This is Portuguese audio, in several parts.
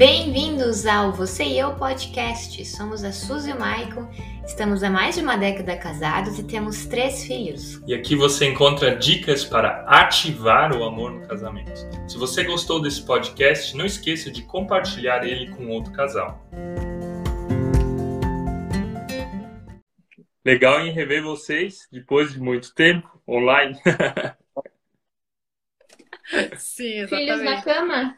Bem-vindos ao Você e Eu Podcast. Somos a Suzy e o Maicon, estamos há mais de uma década casados e temos três filhos. E aqui você encontra dicas para ativar o amor no casamento. Se você gostou desse podcast, não esqueça de compartilhar ele com outro casal. Legal em rever vocês depois de muito tempo online. Sim, Filhos na cama?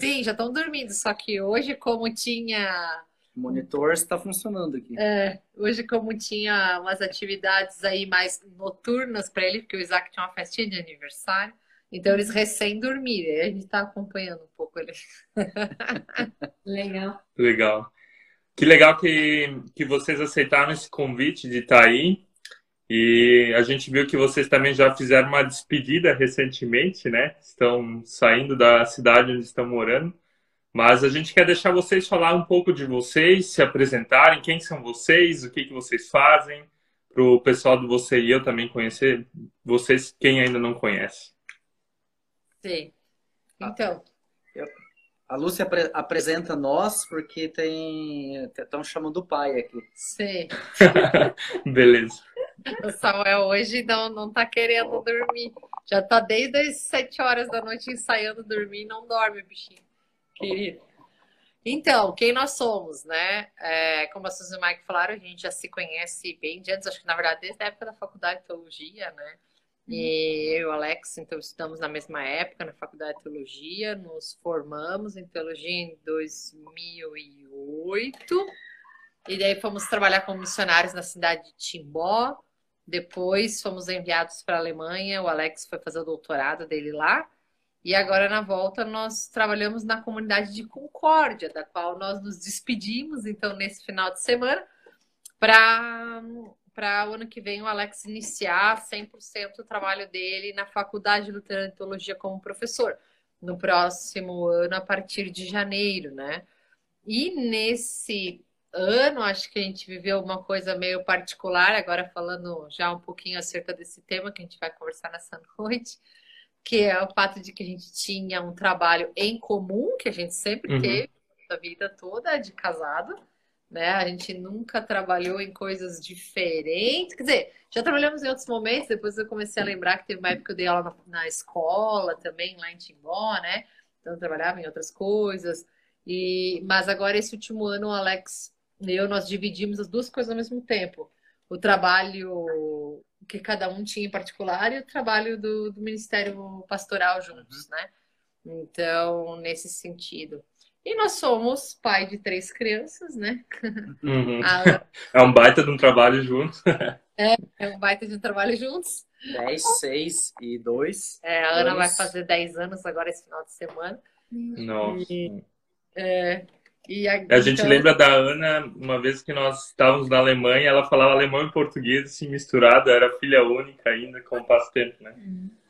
Sim, já estão dormindo, só que hoje, como tinha. O monitor está funcionando aqui. É, hoje, como tinha umas atividades aí mais noturnas para ele, porque o Isaac tinha uma festinha de aniversário, então eles recém dormiram. E a gente está acompanhando um pouco ele. Legal. Legal. Que legal que, que vocês aceitaram esse convite de estar aí. E a gente viu que vocês também já fizeram uma despedida recentemente, né? Estão saindo da cidade onde estão morando. Mas a gente quer deixar vocês falar um pouco de vocês, se apresentarem, quem são vocês, o que, que vocês fazem, para o pessoal do Você e Eu também conhecer vocês, quem ainda não conhece. Sim. Então. A Lúcia apre apresenta nós porque tem estão chamando o pai aqui. Sim. Beleza. O Samuel hoje não, não tá querendo dormir. Já tá desde as sete horas da noite ensaiando dormir e não dorme, bichinho. Querido. Então, quem nós somos, né? É, como a Suzy e o Mike falaram, a gente já se conhece bem de antes, acho que na verdade desde a época da faculdade de teologia, né? E eu e o Alex, então, estudamos na mesma época na faculdade de teologia, nos formamos em teologia em 2008, e daí fomos trabalhar como missionários na cidade de Timbó, depois fomos enviados para a Alemanha, o Alex foi fazer o doutorado dele lá. E agora, na volta, nós trabalhamos na comunidade de Concórdia, da qual nós nos despedimos, então, nesse final de semana, para o ano que vem o Alex iniciar 100% o trabalho dele na Faculdade Luterana de Teologia como professor, no próximo ano, a partir de janeiro, né? E nesse ano, acho que a gente viveu uma coisa meio particular, agora falando já um pouquinho acerca desse tema que a gente vai conversar nessa noite, que é o fato de que a gente tinha um trabalho em comum, que a gente sempre uhum. teve a vida toda de casado, né? A gente nunca trabalhou em coisas diferentes, quer dizer, já trabalhamos em outros momentos, depois eu comecei a lembrar que teve uma época que eu dei aula na, na escola também, lá em Timbó, né? Então eu trabalhava em outras coisas. E, mas agora, esse último ano, o Alex eu, nós dividimos as duas coisas ao mesmo tempo. O trabalho que cada um tinha em particular e o trabalho do, do Ministério Pastoral juntos, uhum. né? Então, nesse sentido. E nós somos pai de três crianças, né? Uhum. A... É um baita de um trabalho juntos. é, é um baita de um trabalho juntos. 10, 6 e 2. É, a Ana vai fazer 10 anos agora esse final de semana. Nossa. E, é, a, a, gente então... lembra da Ana, uma vez que nós estávamos na Alemanha, ela falava alemão e português assim misturado, era filha única ainda, com o passo tempo, né?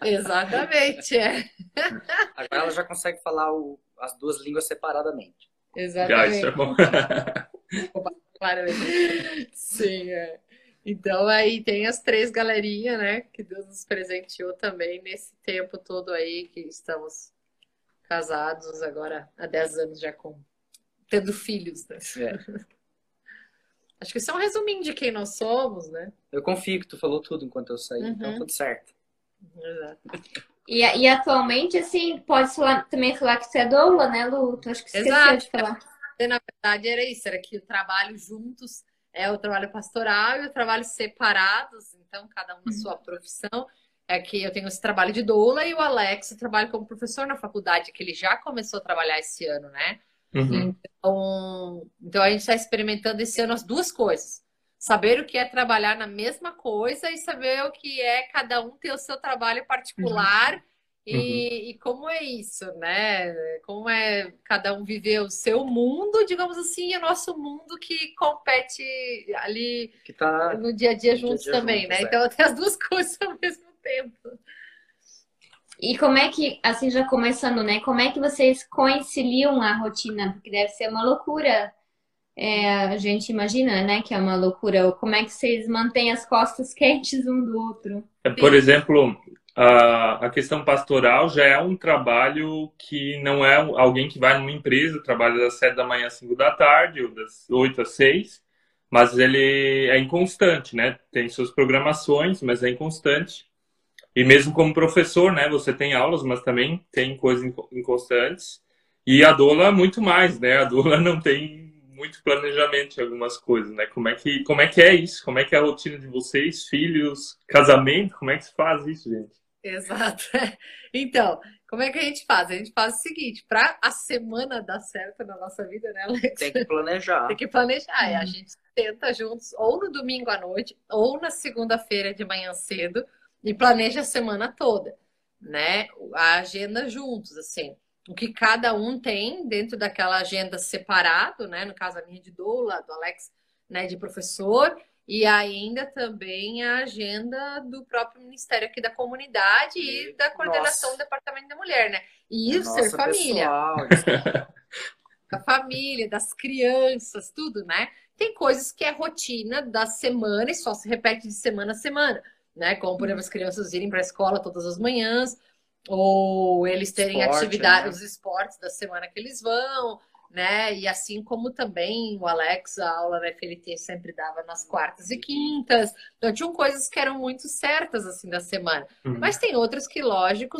Exatamente, é. Agora ela já consegue falar o, as duas línguas separadamente. Exatamente. Ah, isso é bom. Sim, é. Então aí tem as três galerinhas, né? Que Deus nos presenteou também nesse tempo todo aí que estamos casados agora há 10 anos já com tendo filhos, né? É. Acho que isso é um resuminho de quem nós somos, né? Eu confio que tu falou tudo enquanto eu saí, então uhum. então tudo certo. Exato. E, e atualmente, assim, pode falar, também falar que você é doula, né, Lu? Tu acho que esqueceu Exato. de falar. Na verdade, era isso, era que o trabalho juntos é o trabalho pastoral e o trabalho separados, então cada um na sua profissão. É que eu tenho esse trabalho de doula e o Alex trabalha como professor na faculdade, que ele já começou a trabalhar esse ano, né? Uhum. Então, então a gente está experimentando esse ano as duas coisas. Saber o que é trabalhar na mesma coisa e saber o que é cada um ter o seu trabalho particular uhum. E, e, como é isso, né? Como é cada um viver o seu mundo, digamos assim, e o nosso mundo que compete ali tá no dia a dia juntos dia -dia também, juntos, né? É. Então tem as duas coisas ao mesmo tempo. E como é que, assim, já começando, né? Como é que vocês conciliam a rotina? Porque deve ser uma loucura. É, a gente imagina, né, que é uma loucura. Como é que vocês mantêm as costas quentes um do outro? É, por exemplo, a, a questão pastoral já é um trabalho que não é alguém que vai numa empresa, trabalha das sete da manhã às cinco da tarde, ou das oito às seis, mas ele é inconstante, né? Tem suas programações, mas é inconstante. E mesmo como professor, né? Você tem aulas, mas também tem coisas inconstantes. E a doula muito mais, né? A doula não tem muito planejamento em algumas coisas, né? Como é que como é que é isso? Como é que é a rotina de vocês, filhos, casamento? Como é que se faz isso, gente? Exato. Então, como é que a gente faz? A gente faz o seguinte, para a semana dar certo na nossa vida, né, Alex? Tem que planejar. Tem que planejar. Uhum. A gente tenta juntos, ou no domingo à noite, ou na segunda-feira de manhã cedo, e planeja a semana toda, né? A agenda juntos, assim. O que cada um tem dentro daquela agenda separado, né? No caso, a minha de doula, do Alex, né, de professor, e ainda também a agenda do próprio Ministério aqui da Comunidade e da coordenação Nossa. do Departamento da Mulher, né? E isso Nossa, ser família. a família, das crianças, tudo, né? Tem coisas que é rotina da semana e só se repete de semana a semana, né? Como, por exemplo, as crianças irem para a escola todas as manhãs, ou eles terem Esporte, atividades, né? os esportes da semana que eles vão, né? E assim como também o Alex, a aula na FLT sempre dava nas quartas e quintas. Então tinham coisas que eram muito certas assim da semana. Uhum. Mas tem outras que, lógico,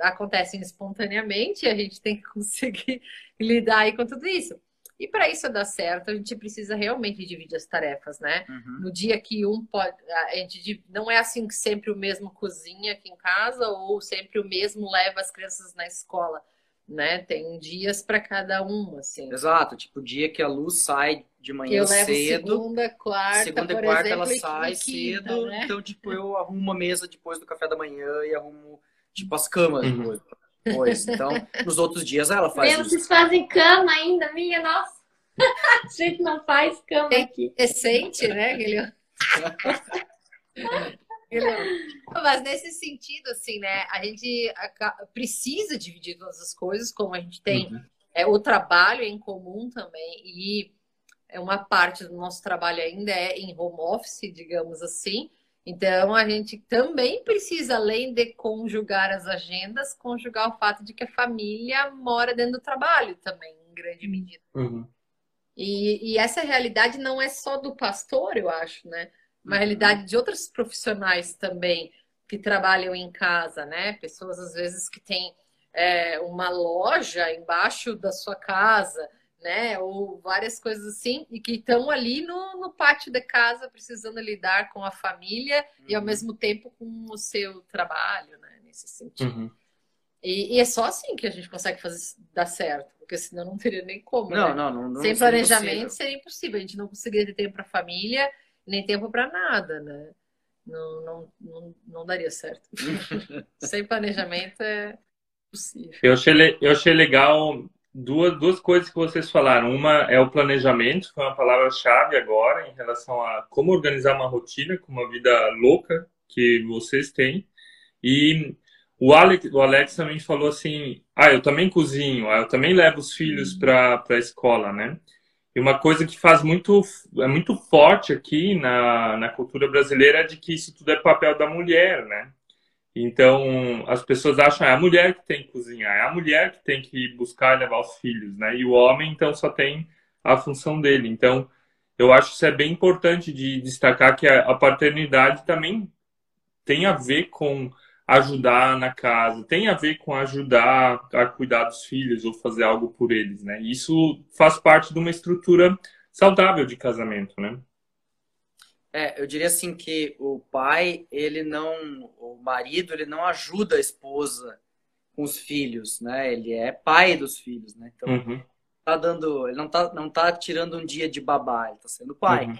acontecem espontaneamente e a gente tem que conseguir lidar aí com tudo isso. E para isso dar certo, a gente precisa realmente dividir as tarefas, né? Uhum. No dia que um pode. A gente não é assim que sempre o mesmo cozinha aqui em casa ou sempre o mesmo leva as crianças na escola né? Tem dias para cada um, assim. Exato, tipo o dia que a luz sai de manhã eu levo cedo. Segunda, quarta, segunda e quarta exemplo, ela sai quinta, cedo, né? então tipo eu arrumo uma mesa depois do café da manhã e arrumo tipo as camas uhum. depois. Depois. Então, nos outros dias ela faz Meu, isso. Vocês fazem cama ainda, minha, nossa. A gente não faz cama Tem aqui. Recente, né, Guilherme? Mas nesse sentido, assim, né? A gente precisa dividir todas as coisas, como a gente tem uhum. é, o trabalho em comum também, e é uma parte do nosso trabalho ainda é em home office, digamos assim. Então, a gente também precisa, além de conjugar as agendas, conjugar o fato de que a família mora dentro do trabalho também, em grande medida. Uhum. E, e essa realidade não é só do pastor, eu acho, né? uma realidade de outros profissionais também que trabalham em casa, né? Pessoas às vezes que têm é, uma loja embaixo da sua casa, né? Ou várias coisas assim, e que estão ali no, no pátio da casa precisando lidar com a família uhum. e ao uhum. mesmo tempo com o seu trabalho, né? Nesse sentido. Uhum. E, e, é só assim que a gente consegue fazer dar certo, porque senão não teria nem como. Não, né? não, não, não Sem planejamento seria impossível. A gente não conseguiria ter tempo para a família nem tempo para nada, né? Não, não, não, não daria certo. Sem planejamento é possível. Eu achei, eu achei legal duas, duas coisas que vocês falaram. Uma é o planejamento, foi uma palavra-chave agora em relação a como organizar uma rotina com uma vida louca que vocês têm. E o Alex, o Alex também falou assim: ah, eu também cozinho, ah, eu também levo os filhos para a escola, né? E uma coisa que faz muito, é muito forte aqui na, na cultura brasileira é de que isso tudo é papel da mulher, né? Então, as pessoas acham é a mulher que tem que cozinhar, é a mulher que tem que buscar e levar os filhos, né? E o homem, então, só tem a função dele. Então, eu acho que isso é bem importante de destacar que a, a paternidade também tem a ver com ajudar na casa, tem a ver com ajudar a cuidar dos filhos ou fazer algo por eles, né? Isso faz parte de uma estrutura saudável de casamento, né? É, eu diria assim que o pai, ele não, o marido, ele não ajuda a esposa com os filhos, né? Ele é pai dos filhos, né? Então, uhum. tá dando, ele não tá, não tá tirando um dia de babá, ele tá sendo pai. Uhum.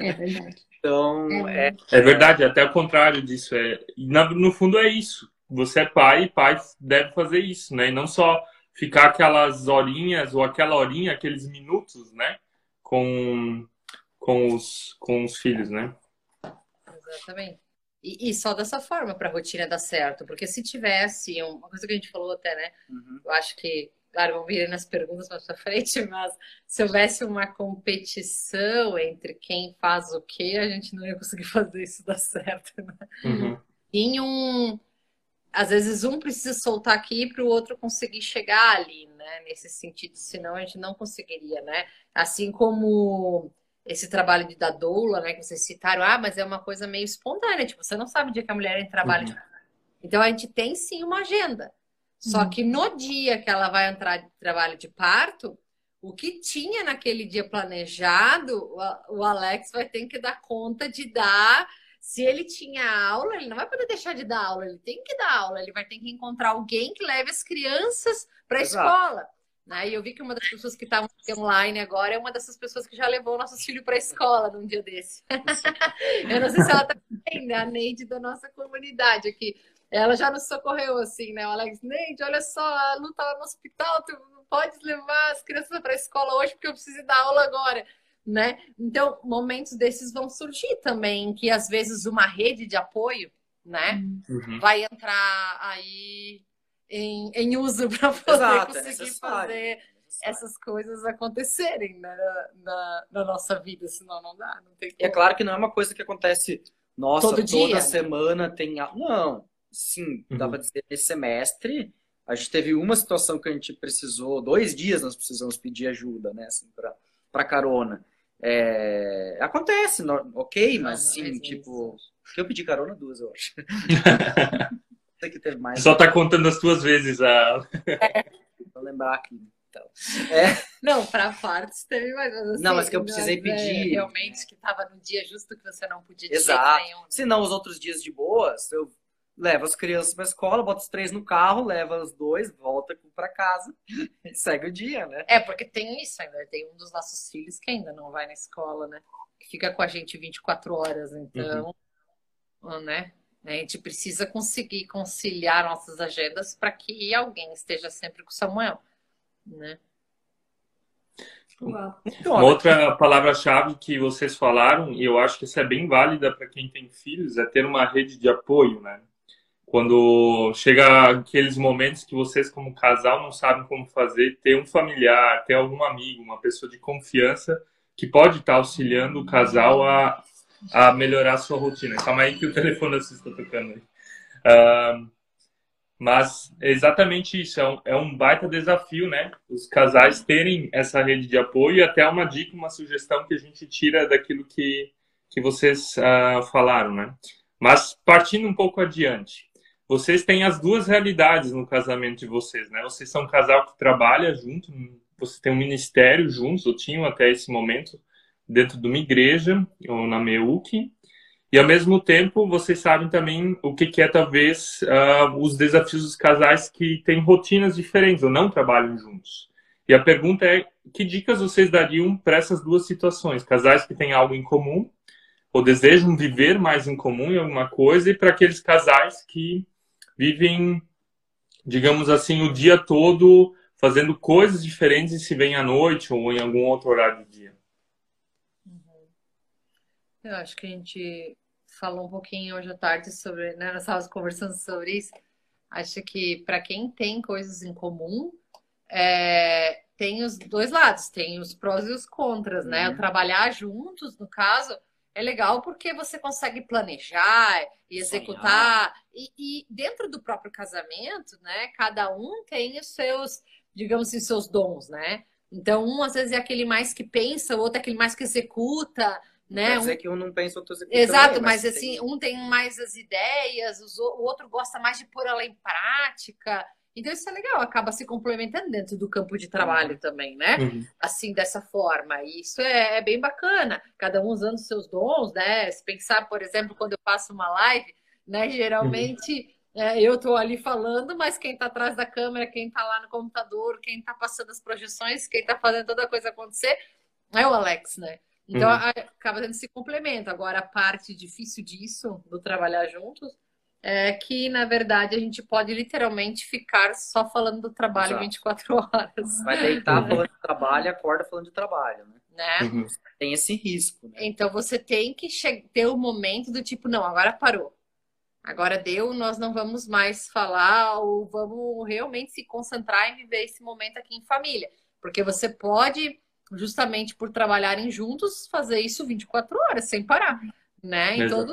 É verdade. Então, é, é, é verdade, até o contrário disso. É, no fundo é isso. Você é pai, pai deve fazer isso, né? E não só ficar aquelas horinhas ou aquela horinha, aqueles minutos, né? Com, com, os, com os filhos, né? Exatamente. E, e só dessa forma para a rotina dar certo. Porque se tivesse, uma coisa que a gente falou até, né? Uhum. Eu acho que claro, vão vir nas perguntas mais pra frente, mas se houvesse uma competição entre quem faz o quê, a gente não ia conseguir fazer isso dar certo, né? Uhum. tinha um. Às vezes um precisa soltar aqui para o outro conseguir chegar ali, né? Nesse sentido, senão a gente não conseguiria, né? Assim como esse trabalho de da doula, né? Que vocês citaram, ah, mas é uma coisa meio espontânea, tipo, você não sabe o dia que a mulher em trabalho. Uhum. Então a gente tem sim uma agenda. Só uhum. que no dia que ela vai entrar de trabalho de parto, o que tinha naquele dia planejado, o Alex vai ter que dar conta de dar. Se ele tinha aula, ele não vai poder deixar de dar aula, ele tem que dar aula, ele vai ter que encontrar alguém que leve as crianças para a escola. Né? E eu vi que uma das pessoas que estavam online agora é uma dessas pessoas que já levou nossos filhos para a escola num dia desse. eu não sei se ela está bem, a Neide da nossa comunidade aqui. Ela já nos socorreu assim, né? O Alex, Neide, olha só, a Lu estava no hospital, tu pode levar as crianças para a escola hoje porque eu preciso dar aula agora, né? Então, momentos desses vão surgir também, que às vezes uma rede de apoio, né, uhum. vai entrar aí em, em uso para poder Exato, é conseguir é fazer essas coisas acontecerem né, na, na, nossa vida, senão não dá. Não tem é claro que não é uma coisa que acontece, nossa, Todo toda dia. semana tem. Não, sim, uhum. dá para dizer, esse semestre a gente teve uma situação que a gente precisou, dois dias nós precisamos pedir ajuda, né, assim, para carona. É, acontece, no, ok, mas sim, é tipo. Eu pedi carona duas, eu acho. que teve mais. Só tá contando as tuas vezes a. É, vou lembrar aqui. Então. É. Não, para partes teve mais. Assim, não, mas que eu precisei né, pedir. realmente, que tava no dia justo que você não podia Exato. Nenhum, né? Se não, os outros dias de boas, eu leva as crianças para escola, bota os três no carro, leva os dois, volta para casa e segue o dia, né? É, porque tem isso ainda. Tem um dos nossos filhos que ainda não vai na escola, né? Que fica com a gente 24 horas. Então, uhum. né? A gente precisa conseguir conciliar nossas agendas para que alguém esteja sempre com o Samuel, né? Uma outra palavra-chave que vocês falaram, e eu acho que isso é bem válida para quem tem filhos, é ter uma rede de apoio, né? Quando chega aqueles momentos que vocês, como casal, não sabem como fazer, ter um familiar, ter algum amigo, uma pessoa de confiança que pode estar auxiliando o casal a, a melhorar a sua rotina. Calma aí que o telefone está tocando aí. Uh, mas é exatamente isso, é um, é um baita desafio, né? Os casais terem essa rede de apoio e até uma dica, uma sugestão que a gente tira daquilo que, que vocês uh, falaram, né? Mas partindo um pouco adiante, vocês têm as duas realidades no casamento de vocês, né? Vocês são um casal que trabalha junto, você tem um ministério juntos, ou tinham até esse momento, dentro de uma igreja, ou na MEUC, e ao mesmo tempo vocês sabem também o que, que é talvez uh, os desafios dos casais que têm rotinas diferentes ou não trabalham juntos. E a pergunta é, que dicas vocês dariam para essas duas situações? Casais que têm algo em comum ou desejam viver mais em comum em alguma coisa e para aqueles casais que vivem, digamos assim, o dia todo fazendo coisas diferentes e se vêm à noite ou em algum outro horário do. Eu acho que a gente falou um pouquinho hoje à tarde sobre, né, nós estávamos conversando sobre isso. Acho que para quem tem coisas em comum, é, tem os dois lados, tem os prós e os contras, né? Uhum. trabalhar juntos, no caso, é legal porque você consegue planejar e executar. E, e, dentro do próprio casamento, né? Cada um tem os seus, digamos assim, seus dons, né? Então, um às vezes é aquele mais que pensa, o outro é aquele mais que executa, né? Quer dizer um... que um não pensa, outro executa. Exato, também, mas, mas, assim, tem... um tem mais as ideias, o outro gosta mais de pôr ela em prática. Então isso é legal, acaba se complementando dentro do campo de trabalho uhum. também, né? Uhum. Assim, dessa forma. E isso é, é, bem bacana, cada um usando seus dons, né? Se pensar, por exemplo, quando eu faço uma live, né? Geralmente uhum. é, eu estou ali falando, mas quem está atrás da câmera, quem está lá no computador, quem está passando as projeções, quem está fazendo toda a coisa acontecer, é o Alex, né? Então uhum. acaba tendo esse complemento. Agora, a parte difícil disso, do trabalhar juntos, é que, na verdade, a gente pode literalmente ficar só falando do trabalho Exato. 24 horas. Vai deitar uhum. falando de trabalho e acorda falando de trabalho, né? né? Uhum. Tem esse risco. Né? Então você tem que ter o um momento do tipo, não, agora parou. Agora deu, nós não vamos mais falar ou vamos realmente se concentrar em viver esse momento aqui em família. Porque você pode, justamente por trabalharem juntos, fazer isso 24 horas, sem parar, né? Em todo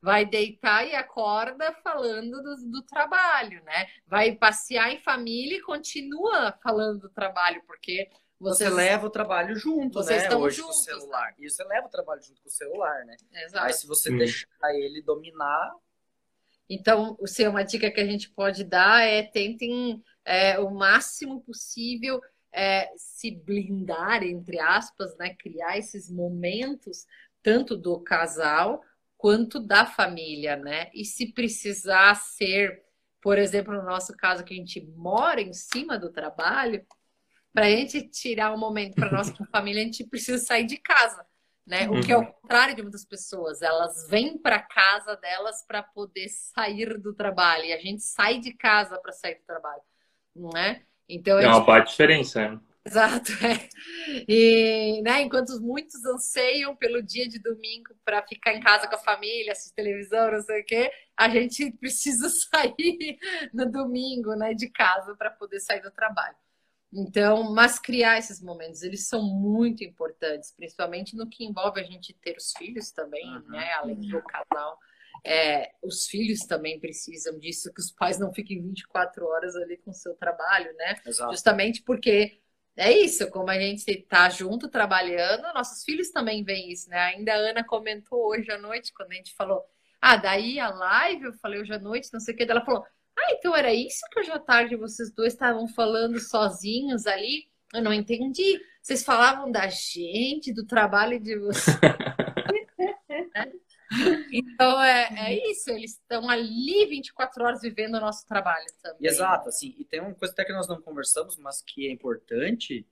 vai deitar e acorda falando do, do, trabalho, né? Vai passear em família e continua falando do trabalho, porque vocês... você leva o trabalho junto, vocês né? Estão Hoje juntos, com o celular. Né? E você leva o trabalho junto com o celular, né? Exato. Aí se você hum. deixar ele dominar. Então, o seu uma dica que a gente pode dar é tentem é, o máximo possível é, se blindar, entre aspas, né? Criar esses momentos tanto do casal quanto da família, né? E se precisar ser, por exemplo, no nosso caso, que a gente mora em cima do trabalho, para a gente tirar um momento para nossa família, a gente precisa sair de casa, né? O que é o uhum. contrário de muitas pessoas, elas vêm para casa delas para poder sair do trabalho e a gente sai de casa para sair do trabalho, não é? Então, é uma parte diferença, né? Exato. É. E né, enquanto muitos anseiam pelo dia de domingo para ficar em casa com a família, assistir televisão, não sei o quê, a gente precisa sair no domingo né, de casa para poder sair do trabalho. Então, mas criar esses momentos, eles são muito importantes, principalmente no que envolve a gente ter os filhos também, uhum. né? Além do casal. É, os filhos também precisam disso, que os pais não fiquem 24 horas ali com o seu trabalho, né? Exato. Justamente porque é isso, como a gente está junto trabalhando, nossos filhos também veem isso, né? Ainda a Ana comentou hoje à noite, quando a gente falou, ah, daí a live, eu falei hoje à noite, não sei o que, ela falou, ah, então era isso que hoje à tarde vocês dois estavam falando sozinhos ali? Eu não entendi. Vocês falavam da gente, do trabalho de vocês. Então é, é isso, eles estão ali 24 horas vivendo o nosso trabalho também. Exato, assim, e tem uma coisa até que nós não conversamos, mas que é importante,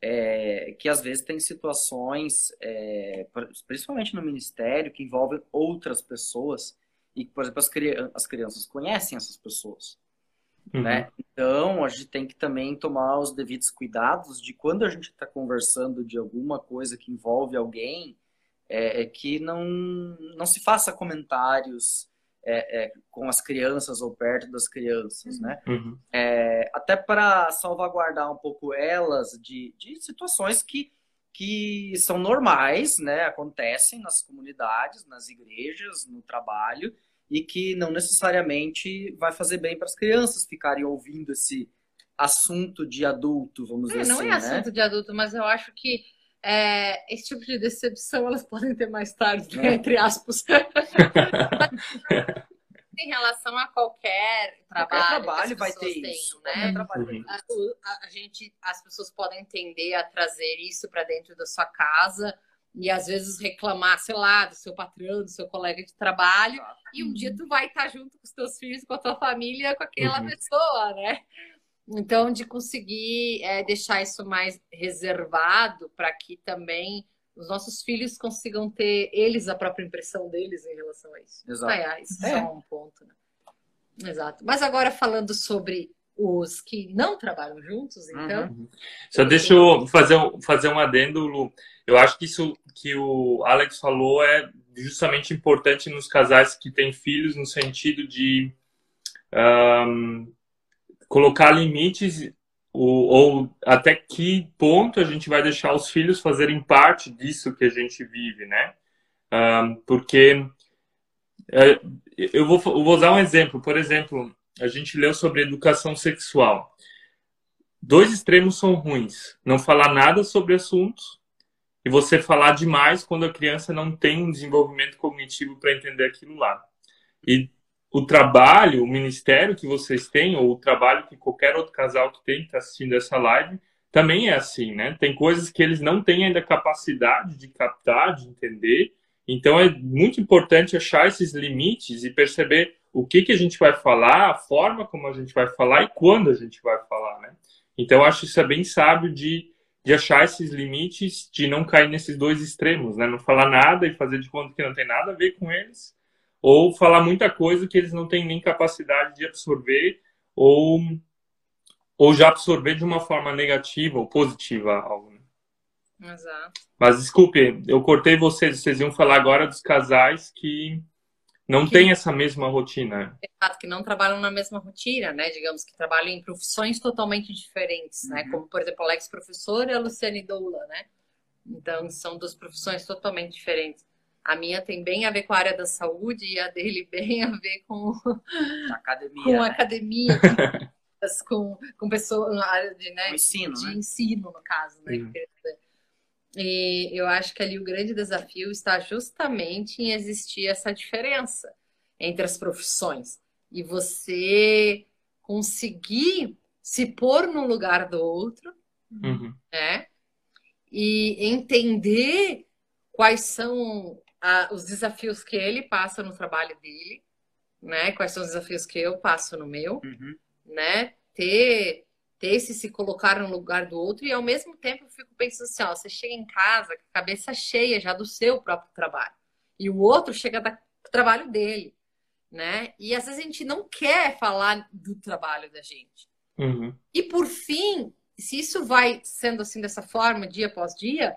é que às vezes tem situações, é, principalmente no ministério, que envolvem outras pessoas e, por exemplo, as, as crianças conhecem essas pessoas. Uhum. Né? Então, a gente tem que também tomar os devidos cuidados de quando a gente está conversando de alguma coisa que envolve alguém, é, é que não, não se faça comentários é, é, com as crianças ou perto das crianças, né? Uhum. É, até para salvaguardar um pouco elas de, de situações que, que são normais, né? Acontecem nas comunidades, nas igrejas, no trabalho, e que não necessariamente vai fazer bem para as crianças ficarem ouvindo esse assunto de adulto, vamos é, dizer não assim. Não é assunto de adulto, mas eu acho que é, esse tipo de decepção elas podem ter mais tarde, né? entre aspas. em relação a qualquer trabalho, qualquer trabalho vai ter têm, isso, né? Uhum. A, a, gente, as pessoas podem tender a trazer isso para dentro da sua casa e às vezes reclamar, sei lá, do seu patrão, do seu colega de trabalho, Exato. e um dia tu vai estar junto com os teus filhos, com a tua família, com aquela uhum. pessoa, né? Então, de conseguir é, deixar isso mais reservado para que também os nossos filhos consigam ter eles a própria impressão deles em relação a isso. Exato. Ah, é, isso é. é um ponto, né? Exato. Mas agora falando sobre os que não trabalham juntos, então. Uhum. Só deixa eu fazer, fazer um adendo, Lu. Eu acho que isso que o Alex falou é justamente importante nos casais que têm filhos, no sentido de um, colocar limites ou, ou, até que ponto a gente vai deixar os filhos fazerem parte disso que a gente vive, né? Porque é, eu, vou, eu vou usar um exemplo. Por exemplo, a gente leu sobre educação sexual. Dois extremos são ruins. Não falar nada sobre assuntos e você falar demais quando a criança não tem um desenvolvimento cognitivo para entender aquilo lá. E o trabalho, o ministério que vocês têm, ou o trabalho que qualquer outro casal que tem, que está assistindo essa live, também é assim, né? Tem coisas que eles não têm ainda capacidade de captar, de entender. Então é muito importante achar esses limites e perceber o que, que a gente vai falar, a forma como a gente vai falar e quando a gente vai falar, né? Então, acho isso é bem sábio de, de achar esses limites, de não cair nesses dois extremos, né? Não falar nada e fazer de conta que não tem nada a ver com eles, ou falar muita coisa que eles não têm nem capacidade de absorver, ou, ou já absorver de uma forma negativa ou positiva algo. Né? Exato. Mas desculpe, eu cortei vocês, vocês iam falar agora dos casais que não que, tem essa mesma rotina. Exato, que não trabalham na mesma rotina, né? Digamos que trabalham em profissões totalmente diferentes, né? uhum. né? Como, por exemplo, Alex professor e a Luciane doula, né? Então, são duas profissões totalmente diferentes. A minha tem bem a ver com a área da saúde e a dele bem a ver com academia, com né? academia, com, com pessoas na área de, né, ensino, de né? ensino, no caso, né? Uhum. E eu acho que ali o grande desafio está justamente em existir essa diferença entre as profissões e você conseguir se pôr no lugar do outro, Uhum. né? E entender quais são a, os desafios que ele passa no trabalho dele, né? Quais são os desafios que eu passo no meu, Uhum. né? Ter, ter esse se colocar no lugar do outro e ao mesmo tempo eu fico pensando assim, ó, você chega em casa com a cabeça cheia já do seu próprio trabalho e o outro chega da- do trabalho dele, né? E às vezes a gente não quer falar do trabalho da gente. Uhum. E por fim, se isso vai sendo assim dessa forma, dia após dia,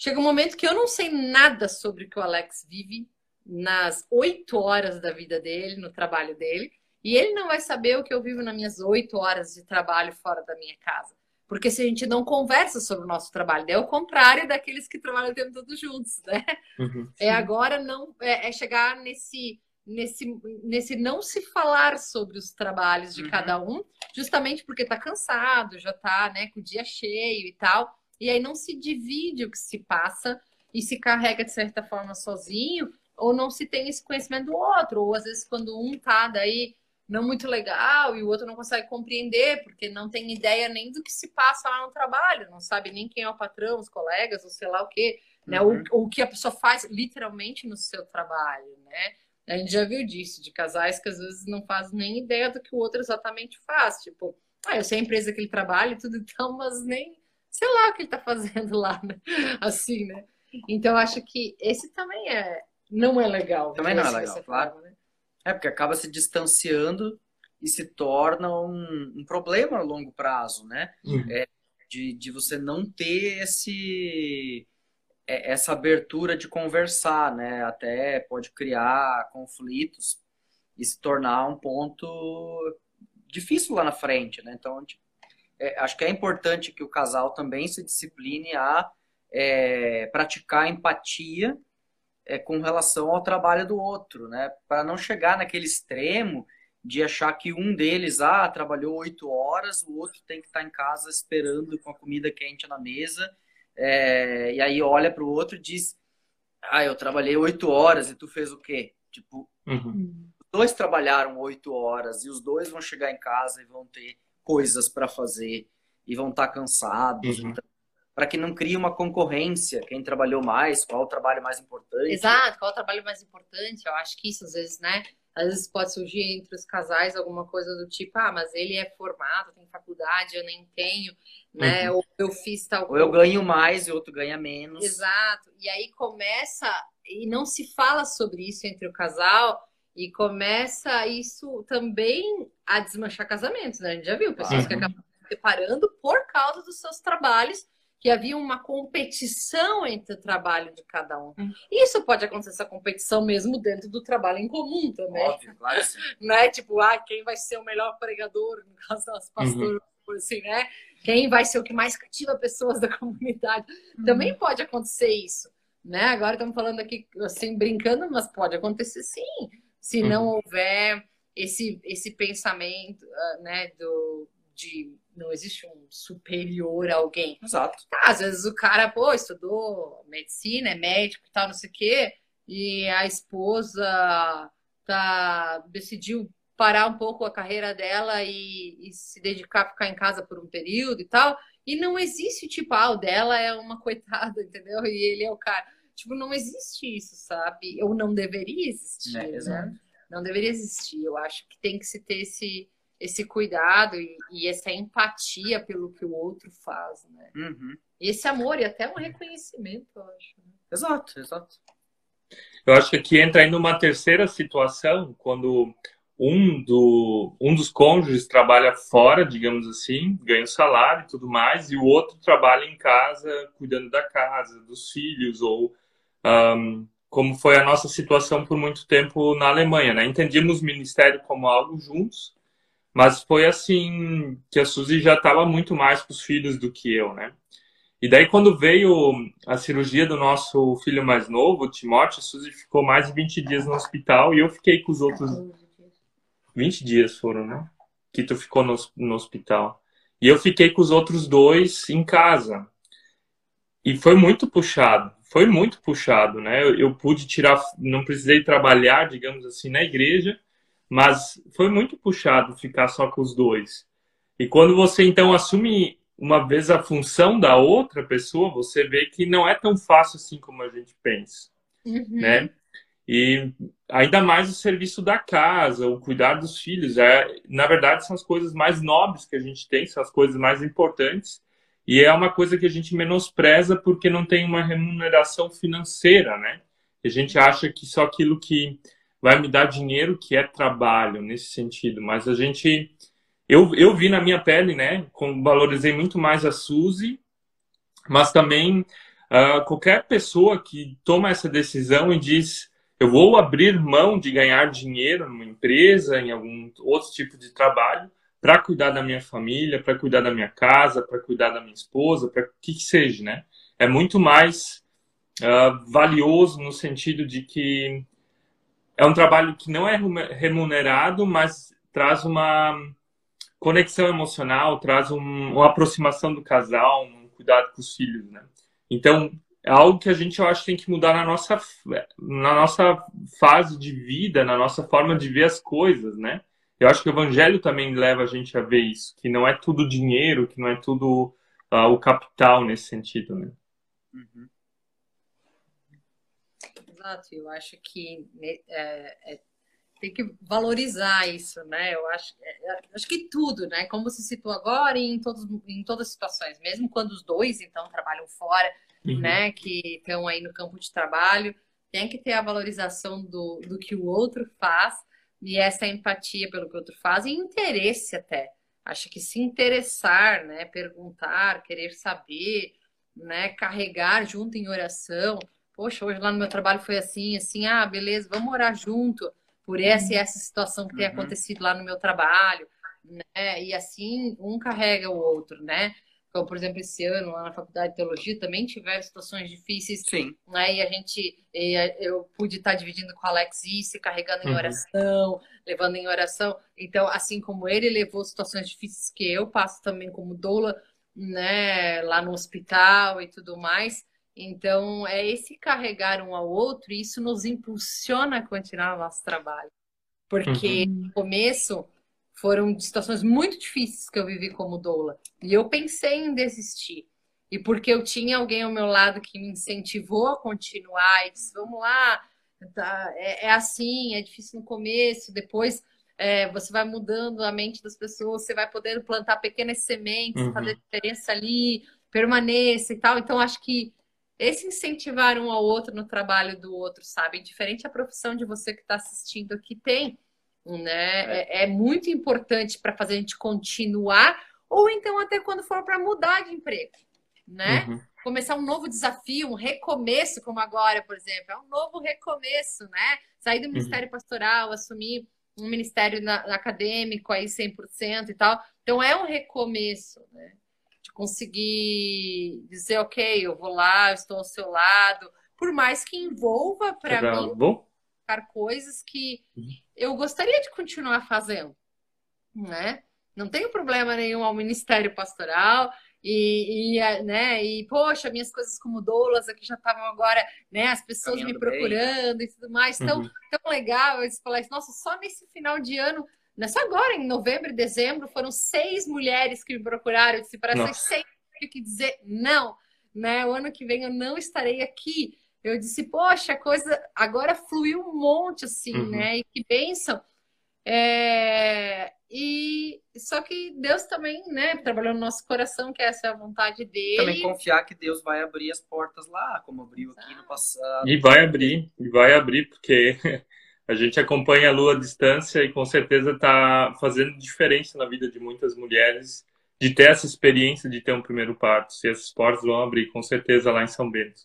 chega um momento que eu não sei nada sobre o que o Alex vive nas oito horas da vida dele, no trabalho dele, e ele não vai saber o que eu vivo nas minhas oito horas de trabalho fora da minha casa. Porque se a gente não conversa sobre o nosso trabalho, é o contrário daqueles que trabalham o tempo todo juntos, né? Uhum. É agora não é, é chegar nesse nesse nesse não se falar sobre os trabalhos de Uhum. cada um, justamente porque tá cansado, já tá, né, com o dia cheio e tal. E aí não se divide o que se passa e se carrega de certa forma sozinho, ou não se tem esse conhecimento do outro, ou às vezes quando um tá daí não muito legal e o outro não consegue compreender porque não tem ideia nem do que se passa lá no trabalho, não sabe nem quem é o patrão, os colegas, ou sei lá o quê né? Uhum. O, o que a pessoa faz literalmente no seu trabalho, né? A gente já viu disso, de casais que às vezes não fazem nem ideia do que o outro exatamente faz. Tipo, ah, eu sei a empresa que ele trabalha e tudo então, mas nem sei lá o que ele tá fazendo lá, né? Assim, né? Então, eu acho que esse também é não é legal. Também não é legal, claro. forma, né? É porque acaba se distanciando e se torna um, um problema a longo prazo, né? Uhum. De, de você não ter esse é- essa abertura de conversar, né? Até pode criar conflitos e se tornar um ponto difícil lá na frente, né? Então, tipo, é, acho que é importante que o casal também se discipline a é, praticar empatia é, com relação ao trabalho do outro, né? Para não chegar naquele extremo de achar que um deles, ah, trabalhou oito horas, o outro tem que estar em casa esperando com a comida quente na mesa, é, e aí olha para o outro e diz, ah, eu trabalhei oito horas e tu fez o quê? Tipo, Uhum. os dois trabalharam oito horas e os dois vão chegar em casa e vão ter coisas para fazer e vão estar cansados. Uhum. Então, para que não crie uma concorrência, quem trabalhou mais, qual o trabalho mais importante. Exato, qual o trabalho mais importante? Eu acho que isso às vezes, né? Às vezes pode surgir entre os casais alguma coisa do tipo, ah, mas ele é formado, tem faculdade, eu nem tenho, né? Ou eu fiz tal Ou eu ganho mais e o outro ganha menos. Exato. E aí começa, e não se fala sobre isso entre o casal, e começa isso também a desmanchar casamentos, né? A gente já viu pessoas que Uhum. acabam se separando por causa dos seus trabalhos, que havia uma competição entre o trabalho de cada um. Uhum. Isso pode acontecer essa competição mesmo dentro do trabalho em comum também. Óbvio, claro que sim. Não é tipo, ah, quem vai ser o melhor pregador, no caso das pastoras, assim, né? Quem vai ser o que mais cativa pessoas da comunidade. Também pode acontecer isso, né? Agora estamos falando aqui, assim, brincando, mas pode acontecer sim, se não houver esse, esse pensamento, ah, né, do, de não existe um superior a alguém. Exato. Tá, às vezes o cara, pô, estudou medicina, é médico e tal, não sei o quê, e a esposa tá, decidiu parar um pouco a carreira dela e, e se dedicar a ficar em casa por um período e tal. E não existe, tipo, ah, o dela é uma coitada, entendeu? E ele é o cara. Tipo, não existe isso, sabe? Ou não deveria existir, É, né? exato. Não deveria existir. Eu acho que tem que se ter esse, esse cuidado e, e essa empatia pelo que o outro faz, né? Uhum. E esse amor e até um reconhecimento, eu acho. né? Exato, exato. Eu acho que aqui entra ainda uma terceira situação, quando um, do, um dos cônjuges trabalha fora, digamos assim, ganha o salário e tudo mais, e o outro trabalha em casa, cuidando da casa, dos filhos, ou ahm, como foi a nossa situação por muito tempo na Alemanha, né? Entendíamos ministério como algo juntos, mas foi assim que a Suzy já estava muito mais com os filhos do que eu, né? E daí, quando veio a cirurgia do nosso filho mais novo, o Timóteo, a Suzy ficou mais de 20 dias no hospital e eu fiquei com os outros. 20 dias foram, né? Que tu ficou no, no hospital. E eu fiquei com os outros dois em casa. E foi muito puxado, foi muito puxado, né? Eu, eu pude tirar, não precisei trabalhar, digamos assim, na igreja, mas foi muito puxado ficar só com os dois. E quando você então assume uma vez a função da outra pessoa, você vê que não é tão fácil assim como a gente pensa, uhum. né? E ainda mais o serviço da casa, o cuidar dos filhos, é, na verdade são as coisas mais nobres que a gente tem, são as coisas mais importantes. E é uma coisa que a gente menospreza porque não tem uma remuneração financeira, né? A gente acha que só aquilo que vai me dar dinheiro que é trabalho nesse sentido, mas a gente eu, eu vi na minha pele, né? Valorizei muito mais a Suzy, mas também uh, qualquer pessoa que toma essa decisão e diz eu vou abrir mão de ganhar dinheiro numa empresa, em algum outro tipo de trabalho, para cuidar da minha família, para cuidar da minha casa, para cuidar da minha esposa, para o que, que seja, né? É muito mais uh, valioso no sentido de que é um trabalho que não é remunerado, mas traz uma conexão emocional, traz um, uma aproximação do casal, um cuidado com os filhos, né? Então, é algo que a gente, eu acho, tem que mudar na nossa, na nossa fase de vida, na nossa forma de ver as coisas, né? Eu acho que o evangelho também leva a gente a ver isso, que não é tudo dinheiro, que não é tudo uh, o capital nesse sentido, né? Uhum. Exato, eu acho que né, é, é tem que valorizar isso, né? Eu acho, é, é, acho que tudo, né? Como você citou agora, em, todos, em todas as situações, mesmo quando os dois, então, trabalham fora, uhum. né? Que estão aí no campo de trabalho, tem que ter a valorização do, do que o outro faz e essa empatia pelo que o outro faz e interesse até. Acho que se interessar, né? Perguntar, querer saber, né? Carregar junto em oração. Poxa, hoje lá no meu trabalho foi assim, assim, ah, beleza, vamos orar junto por essa e essa situação que tem uhum. acontecido lá no meu trabalho, né? E assim, um carrega o outro, né? Como, por exemplo, esse ano, lá na Faculdade de Teologia, também tiveram situações difíceis. Sim. Né? E a gente, eu pude estar dividindo com o Alex isso, carregando em uhum. oração, uhum. levando em oração. Então, assim como ele levou situações difíceis que eu passo também como doula, né, lá no hospital e tudo mais, então, é esse carregar um ao outro, e isso nos impulsiona a continuar o nosso trabalho. Porque uhum. no começo foram situações muito difíceis que eu vivi como doula. E eu pensei em desistir. E porque eu tinha alguém ao meu lado que me incentivou a continuar e disse: vamos lá, tá, é, é assim, é difícil no começo, depois é, você vai mudando a mente das pessoas, você vai poder plantar pequenas sementes, uhum. fazer diferença ali, permaneça e tal. Então, acho que esse incentivar um ao outro no trabalho do outro, sabe? Diferente a profissão de você que está assistindo aqui tem, né? É, é muito importante para fazer a gente continuar, ou então até quando for para mudar de emprego, né? Uhum. Começar um novo desafio, um recomeço, como agora, por exemplo, é um novo recomeço, né? Sair do uhum. Ministério uhum. Pastoral, assumir um ministério na, acadêmico aí 100% e tal. Então é um recomeço, né? de conseguir dizer, ok, eu vou lá, eu estou ao seu lado, por mais que envolva para mim bom. coisas que uhum. Eu gostaria de continuar fazendo, né? Não tenho problema nenhum ao Ministério Pastoral e, e, né, e poxa, minhas coisas como doulas aqui já estavam agora, né, as pessoas Caminhando me procurando bem. e tudo mais, tão, uhum. tão legal, eles falaram, nossa, só nesse final de ano não é só agora, em novembro e dezembro, foram seis mulheres que me procuraram. Eu disse, para essas seis, eu que dizer não. Né? O ano que vem eu não estarei aqui. Eu disse, poxa, a coisa agora fluiu um monte, assim, uhum. né? E que bênção. É... E só que Deus também, né, trabalhou no nosso coração, que essa é a vontade dele. Também confiar que Deus vai abrir as portas lá, como abriu aqui no passado. E vai abrir, e vai abrir, porque a gente acompanha a Lua à distância e com certeza está fazendo diferença na vida de muitas mulheres de ter essa experiência de ter um primeiro parto. Se esses portas vão abrir, com certeza, lá em São Bento.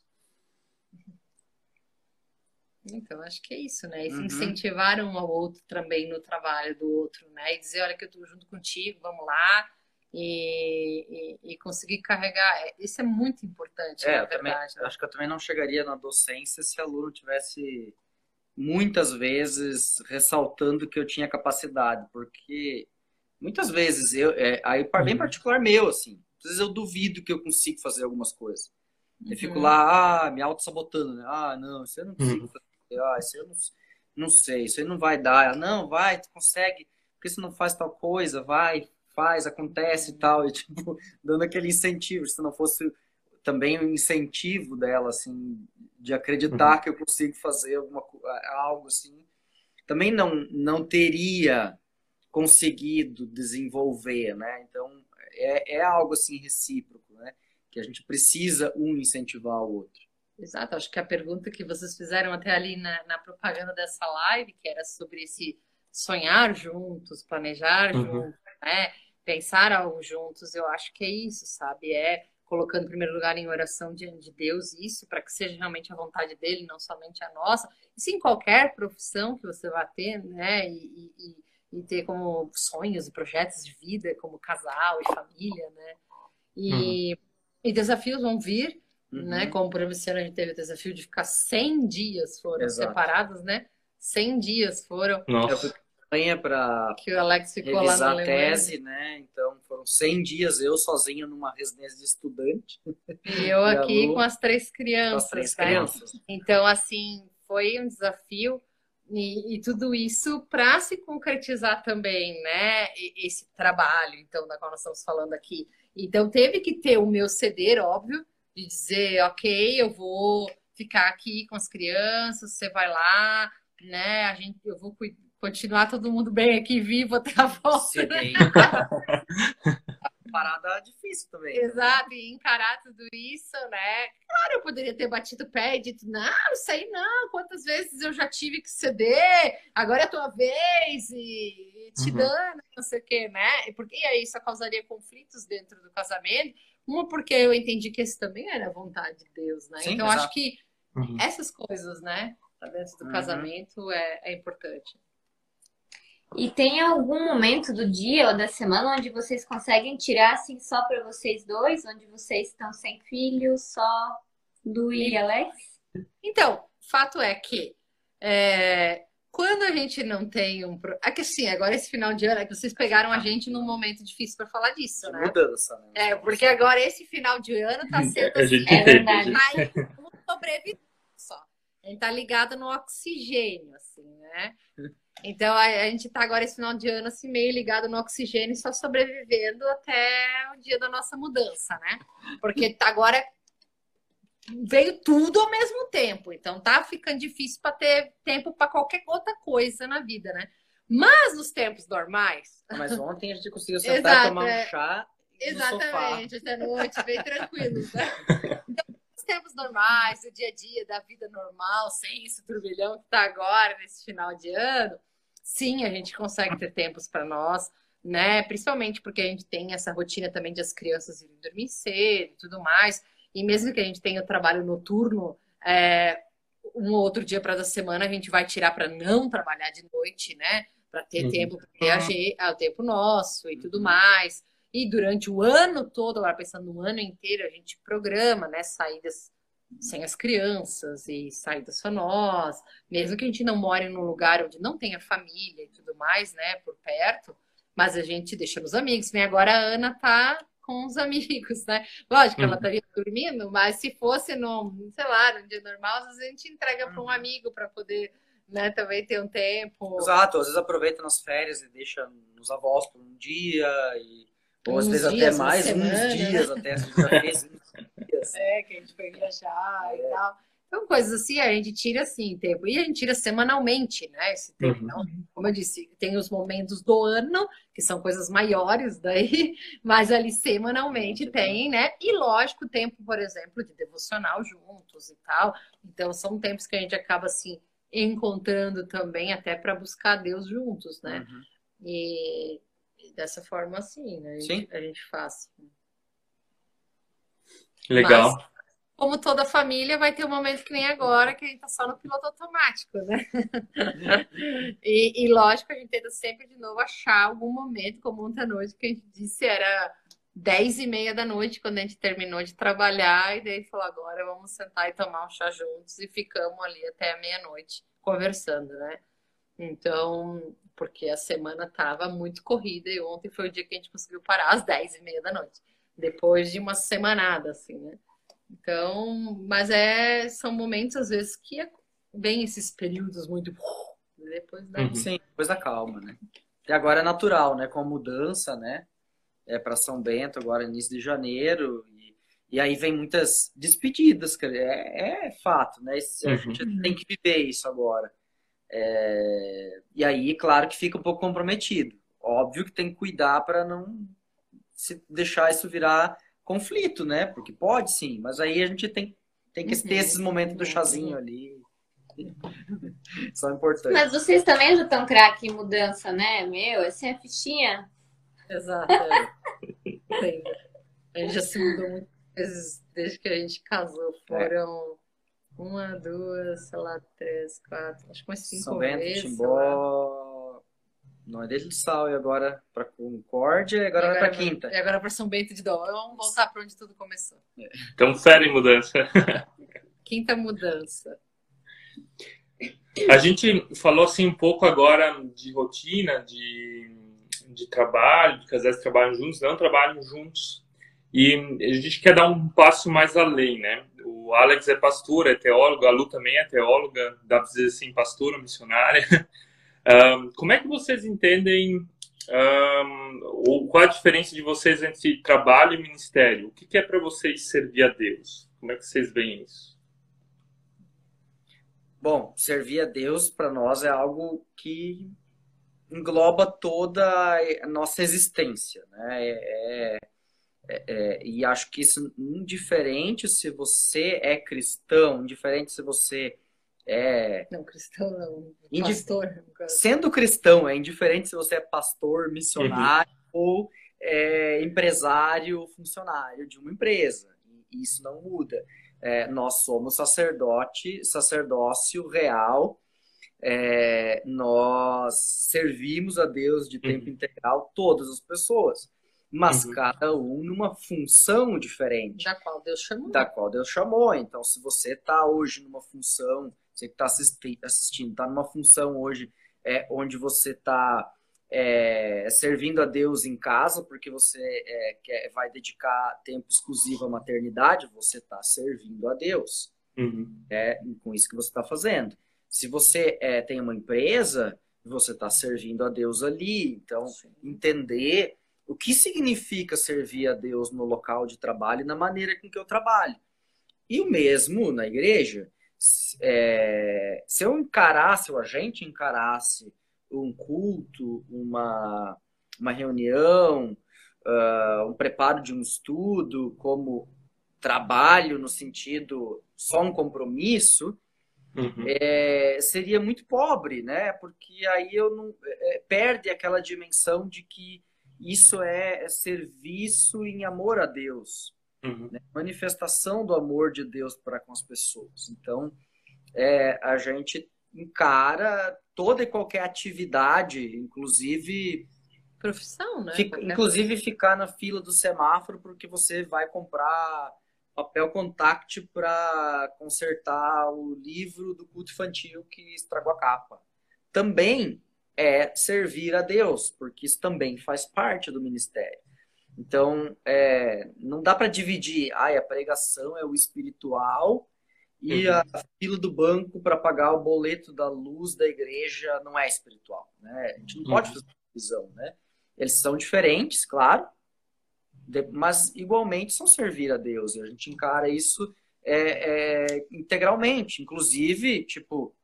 Então, acho que é isso, né? E uhum. incentivar um ao outro também no trabalho do outro, né? E dizer, olha que eu estou junto contigo, vamos lá. e, e, e, conseguir carregar. É, isso é muito importante, é, na verdade. Também, né? Acho que eu também não chegaria na docência se aluno tivesse muitas vezes ressaltando que eu tinha capacidade, porque muitas vezes eu é, aí bem uhum. particular meu assim, às vezes eu duvido que eu consigo fazer algumas coisas. Eu uhum. fico lá, ah, me auto sabotando, né? Ah, não, isso eu não consigo uhum. fazer. Ah, isso eu não, não sei, isso aí não vai dar. Não, vai, tu consegue. Por que você não faz tal coisa? Vai, faz, acontece e tal, e tipo, dando aquele incentivo, se não fosse também o um incentivo dela, assim, de acreditar uhum. que eu consigo fazer alguma, algo assim, também não, não teria conseguido desenvolver, né? Então, é, é algo assim recíproco, né? Que a gente precisa um incentivar o outro. Exato, acho que a pergunta que vocês fizeram até ali na, na propaganda dessa live, que era sobre esse sonhar juntos, planejar uhum. juntos, né? pensar algo juntos, eu acho que é isso, sabe? É colocando em primeiro lugar em oração diante de Deus isso, para que seja realmente a vontade dele, não somente a nossa. E sim, qualquer profissão que você vá ter, né? E, e, e, ter como sonhos e projetos de vida, como casal e família, né? E, uhum. e desafios vão vir? Uhum. né? Como por exemplo, esse ano a gente teve o desafio de ficar 100 dias foram Exato. separados, né? 100 dias foram. Nossa campanha para que o Alex ficou lá a tese, né? Então foram 100 dias eu sozinho numa residência de estudante. E eu e aqui com as três crianças. Com as três né? crianças. Então assim foi um desafio e, e tudo isso para se concretizar também, né? Esse trabalho, então, da qual nós estamos falando aqui. Então teve que ter o meu ceder, óbvio, de dizer, ok, eu vou ficar aqui com as crianças, você vai lá, né? A gente, eu vou continuar todo mundo bem aqui, vivo até a volta. Né? Parada difícil também. Exato, e encarar tudo isso, né? Claro, eu poderia ter batido o pé e dito, não, isso aí não, quantas vezes eu já tive que ceder, agora é a tua vez, e, te uhum. dando, não sei o quê, né? Porque aí isso causaria conflitos dentro do casamento. Uma, porque eu entendi que esse também era a vontade de Deus, né? Sim, então, exato. acho que uhum. essas coisas, né? Dentro do uhum. casamento é, é importante. E tem algum momento do dia ou da semana onde vocês conseguem tirar assim só para vocês dois, onde vocês estão sem filhos, só do e Alex? Então, fato é que é, quando a gente não tem um. É que assim, agora esse final de ano é que vocês pegaram a gente num momento difícil para falar disso, né? Mudança, né? É, porque agora esse final de ano tá sendo. Assim, é verdade. Tá sobrevivendo só. A gente tá ligado no oxigênio, assim, né? Então a, a gente está agora esse final de ano assim meio ligado no oxigênio, só sobrevivendo até o dia da nossa mudança, né? Porque agora veio tudo ao mesmo tempo, então tá ficando difícil para ter tempo para qualquer outra coisa na vida, né? Mas nos tempos normais. Mas ontem a gente conseguiu sentar Exato, e tomar um é. chá. Exatamente, até noite, bem tranquilo. Né? Então, nos tempos normais, o dia a dia da vida normal, sem esse turbilhão que tá agora, nesse final de ano, sim, a gente consegue ter tempos para nós, né? Principalmente porque a gente tem essa rotina também de as crianças irem dormir cedo e tudo mais. E mesmo que a gente tenha o trabalho noturno, é, um outro dia para da semana a gente vai tirar para não trabalhar de noite, né? Para ter uhum. tempo para reagir ao tempo nosso e tudo uhum. mais. E durante o ano todo, agora pensando no ano inteiro, a gente programa, né? Saídas sem as crianças e saídas só nós, mesmo que a gente não more num lugar onde não tenha família e tudo mais, né, por perto, mas a gente deixa nos amigos. Nem agora a Ana tá com os amigos, né? Lógico que ela uhum. estaria dormindo, mas se fosse no, sei lá, num dia normal, às vezes a gente entrega para um uhum. amigo para poder, né, também ter um tempo. Exato, às vezes aproveita nas férias e deixa nos avós por um dia e ou às vezes até mais, semana, uns dias né? até, já fez É, que a gente foi viajar é. e tal. Então, coisas assim, a gente tira assim tempo. E a gente tira semanalmente, né? Esse tempo. Uhum. Então, como eu disse, tem os momentos do ano, que são coisas maiores daí, mas ali semanalmente tem, né? E lógico, tempo, por exemplo, de devocional juntos e tal. Então, são tempos que a gente acaba assim encontrando também até para buscar Deus juntos, né? Uhum. E dessa forma assim, né? A gente, Sim. a gente faz. Legal. Como toda família, vai ter um momento que nem agora, que a gente tá só no piloto automático, né? e, e, lógico, a gente tenta sempre de novo achar algum momento, como ontem à noite, que a gente disse era 10 e meia da noite, quando a gente terminou de trabalhar, e daí falou, agora vamos sentar e tomar um chá juntos, e ficamos ali até a meia-noite conversando, né? Então, porque a semana tava muito corrida, e ontem foi o dia que a gente conseguiu parar às 10 e meia da noite, depois de uma semanada, assim, né? Então, mas é, são momentos, às vezes, que é, vem esses períodos muito. Depois da... Uhum. Sim, depois da calma, né? E agora é natural, né? Com a mudança, né? É para São Bento, agora início de janeiro. E, e aí vem muitas despedidas, cara. É, é fato, né? A uhum. gente tem que viver isso agora. É... E aí, claro que fica um pouco comprometido. Óbvio que tem que cuidar para não se deixar isso virar conflito, né? Porque pode sim, mas aí a gente tem, tem que ter esses momentos do chazinho ali. São importantes. Mas vocês também já estão craque em mudança, né? Meu, essa é a fichinha. Exato. É. a gente já se mudou muitas vezes desde que a gente casou. Foram é. uma, duas, sei lá, três, quatro, acho que umas cinco São Bento, vezes. Timbó, não é desde o Sal e agora para Concórdia e agora, agora para Quinta. E agora para São Bento de Dó. Vamos voltar para onde tudo começou. Então, fera em mudança. Quinta mudança. A gente falou assim um pouco agora de rotina, de, de trabalho, de casais que trabalham juntos, não trabalham juntos. E a gente quer dar um passo mais além, né? O Alex é pastor, é teólogo, a Lu também é teóloga, dá para dizer assim, pastora, missionária. Um, como é que vocês entendem um, ou qual a diferença de vocês entre trabalho e ministério? O que, que é para vocês servir a Deus? Como é que vocês veem isso? Bom, servir a Deus para nós é algo que engloba toda a nossa existência, né? É, é, é, e acho que isso, indiferente se você é cristão, indiferente se você é. Não, cristão não. Pastor. Sendo cristão, é indiferente se você é pastor, missionário uhum. ou é, empresário, funcionário de uma empresa. Isso não muda. É, nós somos sacerdote, sacerdócio real. É, nós servimos a Deus de tempo uhum. integral, todas as pessoas, mas uhum. cada um numa função diferente. Da qual Deus chamou. Da qual Deus chamou. Então, se você está hoje numa função você que está assistindo, está numa função hoje é, onde você está é, servindo a Deus em casa, porque você é, quer, vai dedicar tempo exclusivo à maternidade, você está servindo a Deus. Uhum. É com isso que você está fazendo. Se você é, tem uma empresa, você está servindo a Deus ali. Então, Sim. entender o que significa servir a Deus no local de trabalho e na maneira com que eu trabalho. E o mesmo na igreja é, se eu encarasse, ou a gente encarasse um culto, uma, uma reunião, uh, um preparo de um estudo como trabalho no sentido só um compromisso, uhum. é, seria muito pobre, né? Porque aí eu não é, perde aquela dimensão de que isso é serviço em amor a Deus uhum. né? manifestação do amor de Deus para com as pessoas. Então, é, a gente encara toda e qualquer atividade, inclusive profissão, né? Fica, inclusive ficar na fila do semáforo porque você vai comprar papel contact para consertar o livro do culto infantil que estragou a capa. Também é servir a Deus, porque isso também faz parte do ministério. Então, é, não dá para dividir, ah, a pregação é o espiritual e uhum. a fila do banco para pagar o boleto da luz da igreja não é espiritual. Né? A gente não pode uhum. fazer divisão. Né? Eles são diferentes, claro, mas igualmente são servir a Deus. E a gente encara isso é, é, integralmente. Inclusive, tipo,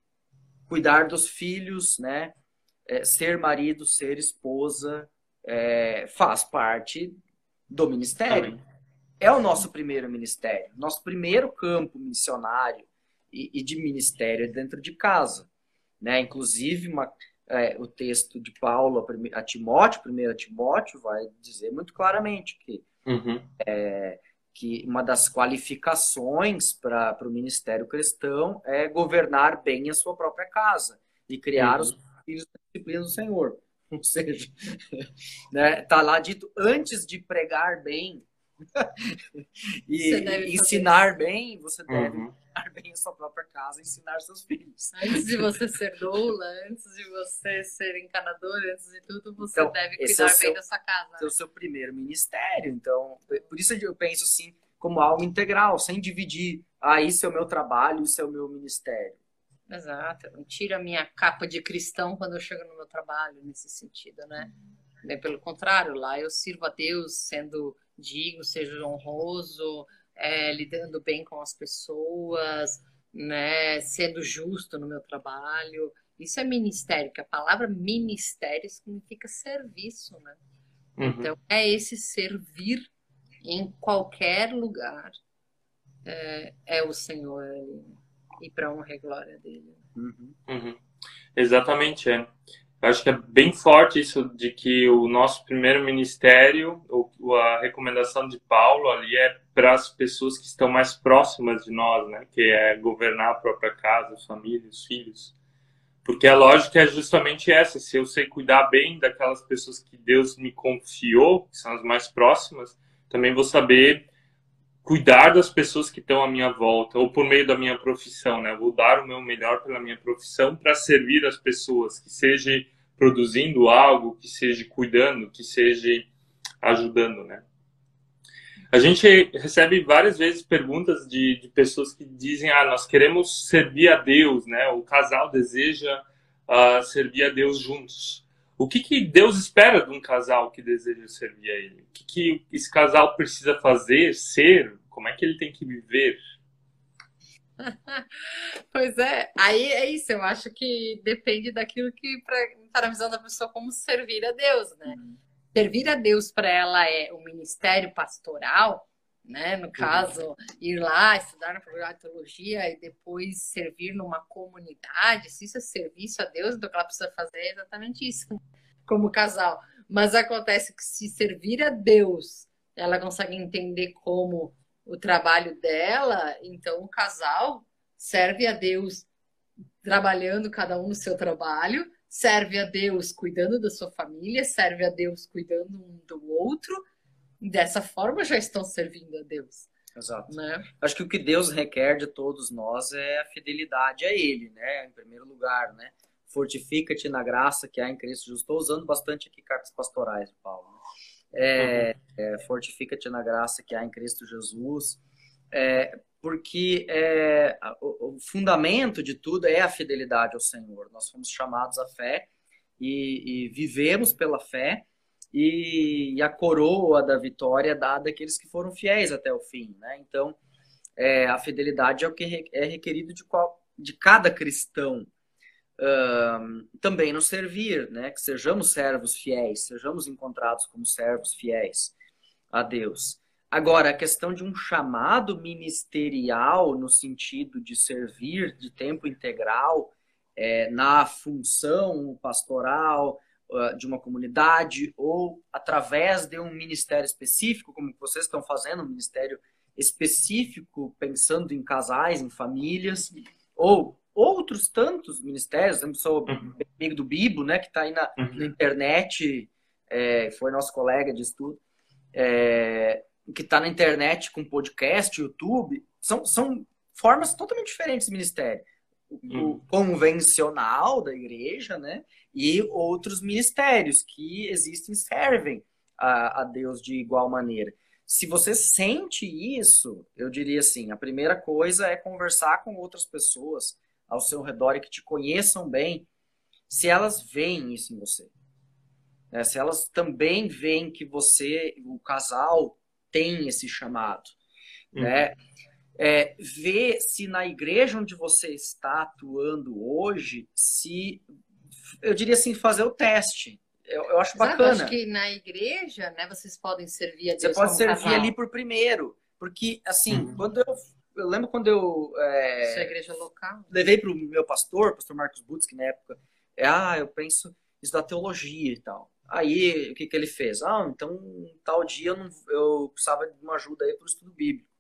cuidar dos filhos, né? É, ser marido, ser esposa, é, faz parte do ministério. É o nosso primeiro ministério, nosso primeiro campo missionário e, e de ministério é dentro de casa. Né? Inclusive, uma, é, o texto de Paulo a, Timóteo, 1 Timóteo, vai dizer muito claramente que uhum. é, que uma das qualificações para o ministério cristão é governar bem a sua própria casa e criar uhum. os filhos da disciplina do Senhor. Ou seja, né, tá lá dito antes de pregar bem e ensinar bem, você deve uhum. ensinar bem a sua própria casa, ensinar seus filhos. Antes de você ser doula, antes de você ser encanador, antes de tudo, você então, deve cuidar é seu, bem da sua casa. Esse é o seu primeiro ministério. Então, por isso eu penso assim, como algo integral, sem dividir. Ah, isso é o meu trabalho, isso é o meu ministério. Exato. Não tira a minha capa de cristão quando eu chego no meu trabalho, nesse sentido, né? Uhum. Pelo contrário, lá eu sirvo a Deus sendo digno, seja honroso, é, lidando bem com as pessoas, né, sendo justo no meu trabalho. Isso é ministério, que a palavra ministério significa serviço, né? Uhum. Então, é esse servir em qualquer lugar é, é o Senhor e para honra e glória dele. Uhum. Uhum. Exatamente, é. Eu acho que é bem forte isso de que o nosso primeiro ministério, ou a recomendação de Paulo ali é para as pessoas que estão mais próximas de nós, né? Que é governar a própria casa, a família, os filhos. Porque a lógica é justamente essa: se eu sei cuidar bem daquelas pessoas que Deus me confiou, que são as mais próximas, também vou saber cuidar das pessoas que estão à minha volta, ou por meio da minha profissão, né? Vou dar o meu melhor pela minha profissão para servir as pessoas, que seja produzindo algo, que seja cuidando, que seja ajudando, né? A gente recebe várias vezes perguntas de, de pessoas que dizem: ah, nós queremos servir a Deus, né? O casal deseja uh, servir a Deus juntos. O que, que Deus espera de um casal que deseja servir a Ele? O que, que esse casal precisa fazer, ser? Como é que ele tem que viver? pois é, aí é isso. Eu acho que depende daquilo que está na visão da pessoa como servir a Deus, né? Uhum. Servir a Deus para ela é o ministério pastoral, né? No caso, uhum. ir lá estudar na faculdade de teologia e depois servir numa comunidade, se isso é serviço a Deus, então ela precisa fazer é exatamente isso, como casal. Mas acontece que se servir a Deus, ela consegue entender como o trabalho dela, então o casal serve a Deus trabalhando cada um no seu trabalho, serve a Deus cuidando da sua família, serve a Deus cuidando um do outro, dessa forma já estão servindo a Deus. Exato. Né? Acho que o que Deus requer de todos nós é a fidelidade a Ele, né? Em primeiro lugar, né? Fortifica-te na graça que há em Cristo Jesus. Estou usando bastante aqui cartas pastorais Paulo. Né? É, é, Fortifica-te na graça que há em Cristo Jesus. É, porque é, o, o, fundamento de tudo é a fidelidade ao Senhor. Nós fomos chamados à fé e, e vivemos pela fé e, a coroa da vitória é dada àqueles que foram fiéis até o fim. Né? Então, é, a fidelidade é o que é requerido de, qual, de cada cristão. Uh, também nos servir, né? que sejamos servos fiéis, sejamos encontrados como servos fiéis a Deus. Agora, a questão de um chamado ministerial, no sentido de servir de tempo integral é, na função pastoral, de uma comunidade ou através de um ministério específico, como vocês estão fazendo, um ministério específico pensando em casais, em famílias, ou outros tantos ministérios, eu sou uhum. amigo do Bibo, né, que está aí na, uhum. na internet, é, foi nosso colega de estudo, é, que está na internet com podcast, YouTube, são, são formas totalmente diferentes de ministério. O uhum. convencional da igreja, né? e outros ministérios que existem servem a, a Deus de igual maneira. Se você sente isso, eu diria assim: a primeira coisa é conversar com outras pessoas ao seu redor e que te conheçam bem, se elas veem isso em você. Né? Se elas também veem que você, o casal, tem esse chamado. Uhum. É, ver se na igreja onde você está atuando hoje, se eu diria assim, fazer o teste. Eu, eu acho Exato, bacana. acho que na igreja, né, vocês podem servir a Deus Você pode servir casal. ali por primeiro. Porque, assim, uhum. quando eu. Eu lembro quando eu. É, Sua igreja local. Levei para o meu pastor, pastor Marcos Butz, que na época. É, ah, eu penso isso da teologia e tal. aí o que, que ele fez? Ah, então tal dia eu, não, eu precisava de uma ajuda aí para o estudo bíblico.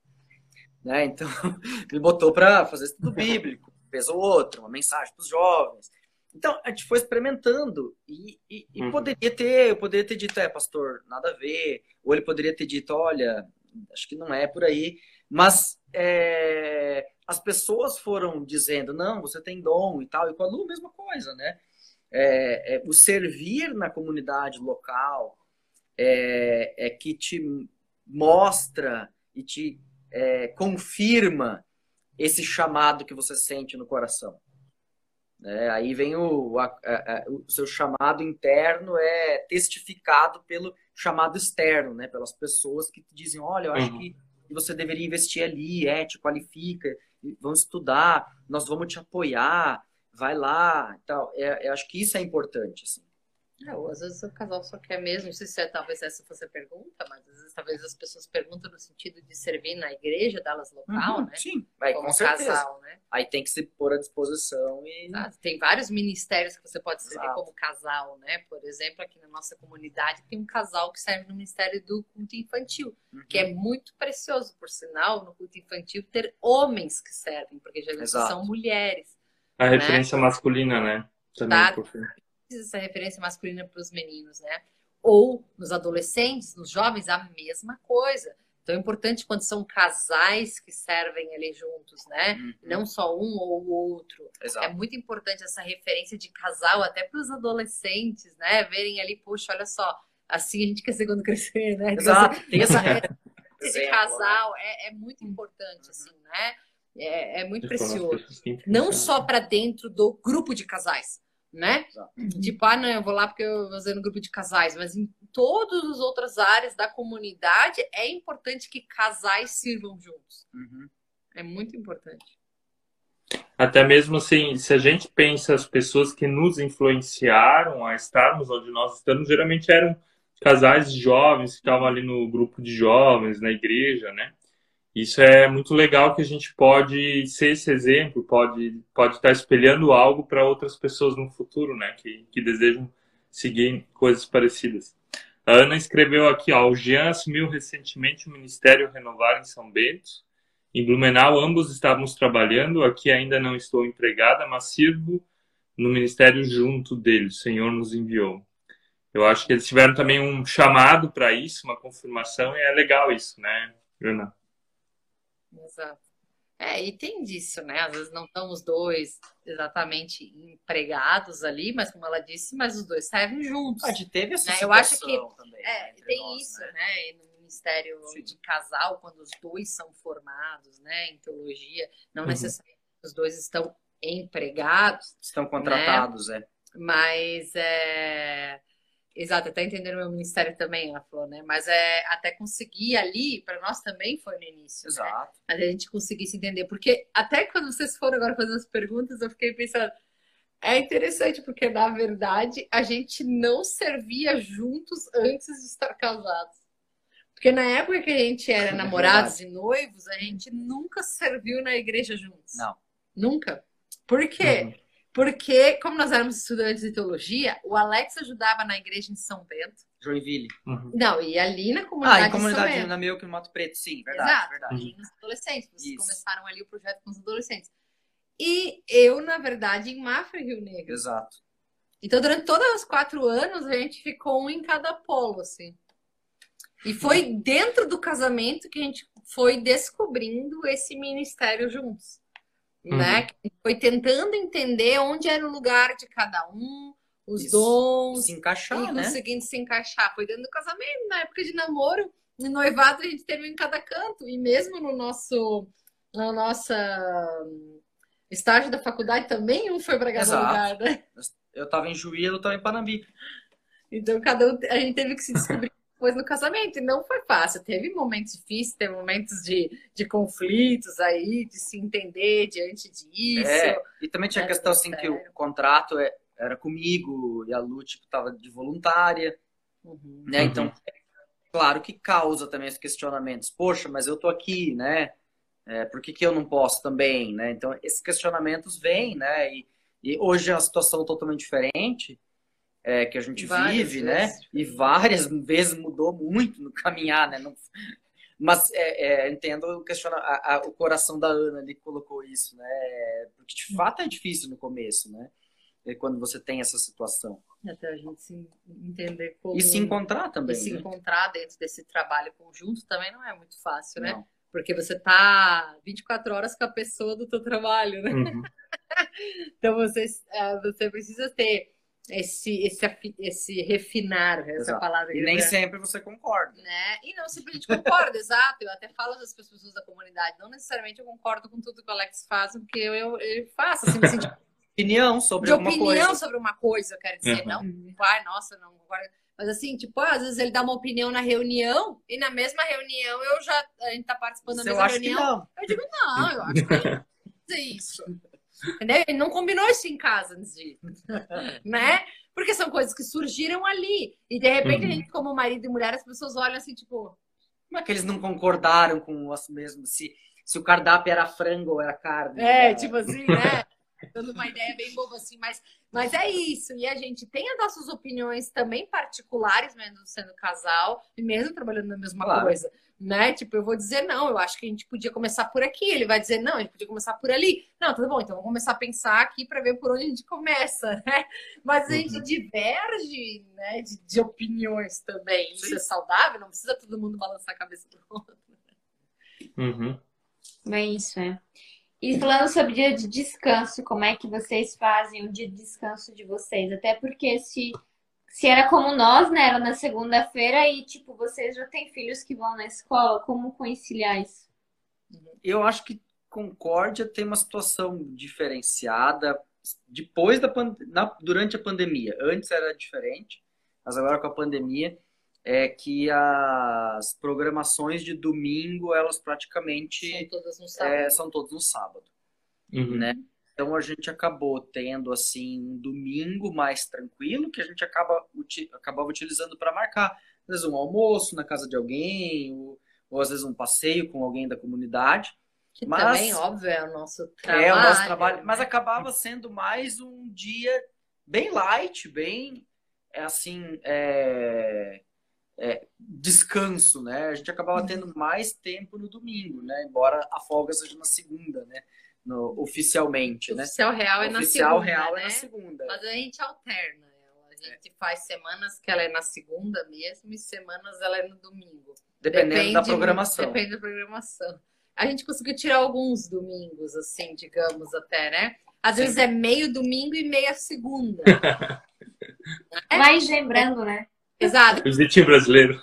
Né? Então, me botou para fazer estudo bíblico, fez o outro, uma mensagem para os jovens. Então, a gente foi experimentando e, e, e uhum. poderia ter, eu poderia ter dito, é, pastor, nada a ver. Ou ele poderia ter dito, olha, acho que não é por aí. Mas é, as pessoas foram dizendo, não, você tem dom e tal. E com a Lu, mesma coisa, né? É, é, o servir na comunidade local é, é que te mostra e te é, confirma esse chamado que você sente no coração. É, aí vem o, a, a, o seu chamado interno é testificado pelo chamado externo, né? Pelas pessoas que dizem, olha, eu acho uhum. que você deveria investir ali, é, te qualifica, vamos estudar, nós vamos te apoiar, vai lá, tal. É, eu acho que isso é importante, assim. É, ou às vezes o casal só quer mesmo, não sei se é, talvez essa fosse a pergunta, mas às vezes talvez as pessoas perguntam no sentido de servir na igreja delas local, uhum, né? Sim, Aí, Como com certeza. casal, né? Aí tem que se pôr à disposição e... Ah, tem vários ministérios que você pode servir Exato. como casal, né? Por exemplo, aqui na nossa comunidade tem um casal que serve no Ministério do Culto Infantil, uhum. que é muito precioso, por sinal, no culto infantil ter homens que servem, porque geralmente são mulheres. A né? referência masculina, né? Também, tá? Essa referência masculina para os meninos, né? Ou nos adolescentes, nos jovens, a mesma coisa. Então é importante quando são casais que servem ali juntos, né? Uhum. Não só um ou o outro. Exato. É muito importante essa referência de casal até para os adolescentes, né? Verem ali, puxa, olha só, assim a gente quer ser quando crescer, né? Exato. Tem essa de né? casal é, é, muito importante, uhum. assim, né? É, é muito precioso. Não só para dentro do grupo de casais, né? Exato. Tipo, ah, não, eu vou lá porque eu vou fazer no grupo de casais, mas em todas as outras áreas da comunidade é importante que casais sirvam juntos. Uhum. É muito importante. Até mesmo assim, se a gente pensa as pessoas que nos influenciaram a estarmos onde nós estamos, geralmente eram casais jovens que estavam ali no grupo de jovens, na igreja, né? Isso é muito legal que a gente pode ser esse exemplo, pode, pode estar espelhando algo para outras pessoas no futuro, né? Que, que desejam seguir coisas parecidas. A Ana escreveu aqui, ó, o Jean assumiu recentemente o Ministério Renovar em São Bento. Em Blumenau, ambos estávamos trabalhando. Aqui ainda não estou empregada, mas sirvo no ministério junto dele. O Senhor nos enviou. Eu acho que eles tiveram também um chamado para isso, uma confirmação, e é legal isso, né, Ana? Exato. É, e tem disso, né? Às vezes não estão os dois exatamente empregados ali, mas como ela disse, mas os dois servem juntos. A gente teve essa né? Eu acho que também, é, tem nós, isso, né? né? No Ministério Sim. de Casal, quando os dois são formados, né? Em teologia, não uhum. necessariamente os dois estão empregados. Estão contratados, né? é. Mas é Exato, até entender o meu ministério também, ela falou, né? Mas é até conseguir ali, para nós também foi no início. Né? Exato. Né? A gente conseguisse entender. Porque até quando vocês foram agora fazer as perguntas, eu fiquei pensando. É interessante, porque na verdade a gente não servia juntos antes de estar casados. Porque na época que a gente era é namorados e noivos, a gente nunca serviu na igreja juntos. Não. Nunca. Por quê? Uhum. Porque, como nós éramos estudantes de teologia, o Alex ajudava na igreja em São Bento. Joinville. Uhum. Não, e ali na comunidade. Ah, em comunidade na meu que no Mato Preto, sim, verdade. Exato, verdade. Nos adolescentes. Vocês Isso. começaram ali o projeto com os adolescentes. E eu, na verdade, em Mafra, Rio Negro. Exato. Então, durante todos os quatro anos, a gente ficou um em cada polo, assim. E foi dentro do casamento que a gente foi descobrindo esse ministério juntos uhum. né? Foi tentando entender onde era o lugar de cada um, os Isso. dons. Se encaixar, e né? conseguindo se encaixar. Foi dentro do casamento, na época de namoro, no noivado a gente teve em cada canto. E mesmo no nosso, na nossa estágio da faculdade também, um foi para cada Exato. lugar, né? Eu estava em Juí, eu estava em Panambi. Então, cada um, a gente teve que se descobrir depois no casamento. E não foi fácil. Teve momentos difíceis, teve momentos de, de conflitos aí, de se entender diante disso. É, e também tinha a né, questão assim que o contrato é, era comigo e a Lu, tipo, tava de voluntária. Uhum. Né? Então, uhum. claro que causa também esses questionamentos. Poxa, mas eu tô aqui, né? É, por que, que eu não posso também, né? Então, esses questionamentos vêm, né? E, e hoje é uma situação totalmente diferente. É, que a gente várias vive, né? vezes. né? E várias vezes mudou muito no caminhar, né? Não... Mas é, é, entendo questiona, a, a, o coração da Ana ali que colocou isso, né? Porque de fato é difícil no começo, né? É quando você tem essa situação. Até a gente se entender como. E se encontrar também. E se né? encontrar dentro desse trabalho conjunto também não é muito fácil, né? Não. Porque você tá 24 horas com a pessoa do teu trabalho, né? Uhum. então você, é, você precisa ter esse, esse, esse refinar, essa exato. palavra. E nem sempre você concorda. Né? E não simplesmente concorda, exato. Eu até falo às pessoas da comunidade, não necessariamente eu concordo com tudo que o Alex faz, porque eu, eu, eu faço, assim, assim tipo, opinião sobre de alguma opinião coisa. sobre uma coisa, eu quero dizer, uhum. não, vai, nossa, não concordo. Mas assim, tipo, às vezes ele dá uma opinião na reunião e na mesma reunião eu já a gente tá participando da mesma reunião. Eu digo, não, eu acho que não isso. Entendeu? Ele não combinou isso em casa antes de né? Porque são coisas que surgiram ali. E de repente, uhum. a gente, como marido e mulher, as pessoas olham assim, tipo. Como é que eles não concordaram com o mesmo? Se, se o cardápio era frango ou era carne? É, né? tipo assim, né? dando uma ideia bem boba assim, mas, mas é isso. E a gente tem as nossas opiniões também particulares, mesmo sendo casal, e mesmo trabalhando na mesma claro. coisa. Né? Tipo, eu vou dizer não, eu acho que a gente podia começar por aqui. Ele vai dizer não, a gente podia começar por ali. Não, tudo bom, então vamos começar a pensar aqui para ver por onde a gente começa, né? Mas a gente uhum. diverge, né, de, de opiniões também. Isso Sim. é saudável, não precisa todo mundo balançar a cabeça do outro. Uhum. É isso, é. E falando sobre dia de descanso, como é que vocês fazem o dia de descanso de vocês? Até porque se, se era como nós, né? Era na segunda-feira e, tipo, vocês já têm filhos que vão na escola, como conciliar isso? Eu acho que Concórdia tem uma situação diferenciada depois da na, durante a pandemia. Antes era diferente, mas agora com a pandemia é que as programações de domingo, elas praticamente são todas no sábado. É, são todas no sábado uhum. né? Então a gente acabou tendo assim um domingo mais tranquilo que a gente acaba uti acabava utilizando para marcar, às vezes um almoço na casa de alguém ou, ou às vezes um passeio com alguém da comunidade. Que mas, também, óbvio, é o nosso trabalho. É o nosso trabalho, né? mas acabava sendo mais um dia bem light, bem é assim, é, é, descanso, né? A gente acabava tendo mais tempo no domingo, né? Embora a folga seja na segunda, né? No, oficialmente, né? Oficial real é na segunda, real né? é na segunda. Mas a gente alterna ela. A gente é. faz semanas que ela é na segunda mesmo e semanas ela é no domingo. Dependendo depende, da programação. Depende da programação. A gente conseguiu tirar alguns domingos, assim, digamos até, né? Às Sim. vezes é meio domingo e meia segunda. é? Mas lembrando, né? Exato. O jeitinho brasileiro.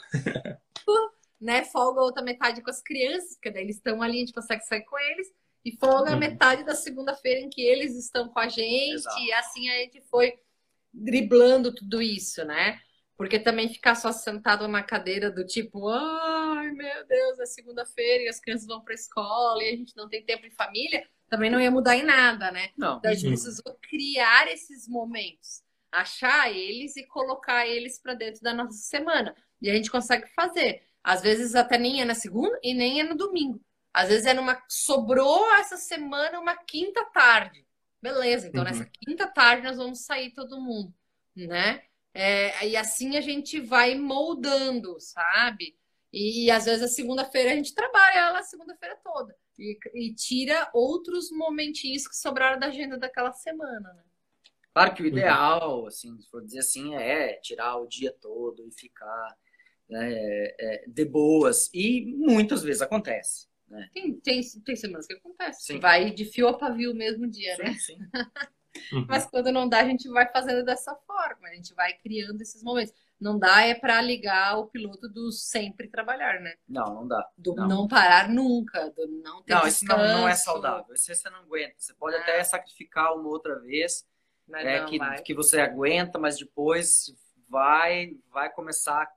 né, folga outra metade com as crianças, porque daí eles estão ali, a gente consegue sair com eles, e folga uhum. metade da segunda-feira em que eles estão com a gente, Exato. e assim a gente foi driblando tudo isso, né? Porque também ficar só sentado na cadeira do tipo, ai meu Deus, é segunda-feira e as crianças vão para a escola e a gente não tem tempo em família, também não ia mudar em nada, né? Não. Então a gente uhum. precisou criar esses momentos achar eles e colocar eles para dentro da nossa semana. E a gente consegue fazer. Às vezes até nem é na segunda e nem é no domingo. Às vezes é numa. Sobrou essa semana uma quinta tarde. Beleza, então uhum. nessa quinta tarde nós vamos sair todo mundo, né? É, e assim a gente vai moldando, sabe? E, e às vezes a segunda-feira a gente trabalha ela a segunda-feira toda. E, e tira outros momentinhos que sobraram da agenda daquela semana, né? Claro que o uhum. ideal, assim, se for dizer assim, é tirar o dia todo e ficar né, é, de boas. E muitas vezes acontece. Né? Tem, tem, tem semanas que acontece. Sim. Vai de fio a pavio o mesmo dia, sim, né? Sim. Uhum. Mas quando não dá, a gente vai fazendo dessa forma. A gente vai criando esses momentos. Não dá é para ligar o piloto do sempre trabalhar, né? Não, não dá. Do não, não parar nunca, do não ter Não, descanso. isso não, não é saudável. Isso você não aguenta. Você pode ah. até sacrificar uma outra vez, é, que, que você aguenta, mas depois vai, vai começar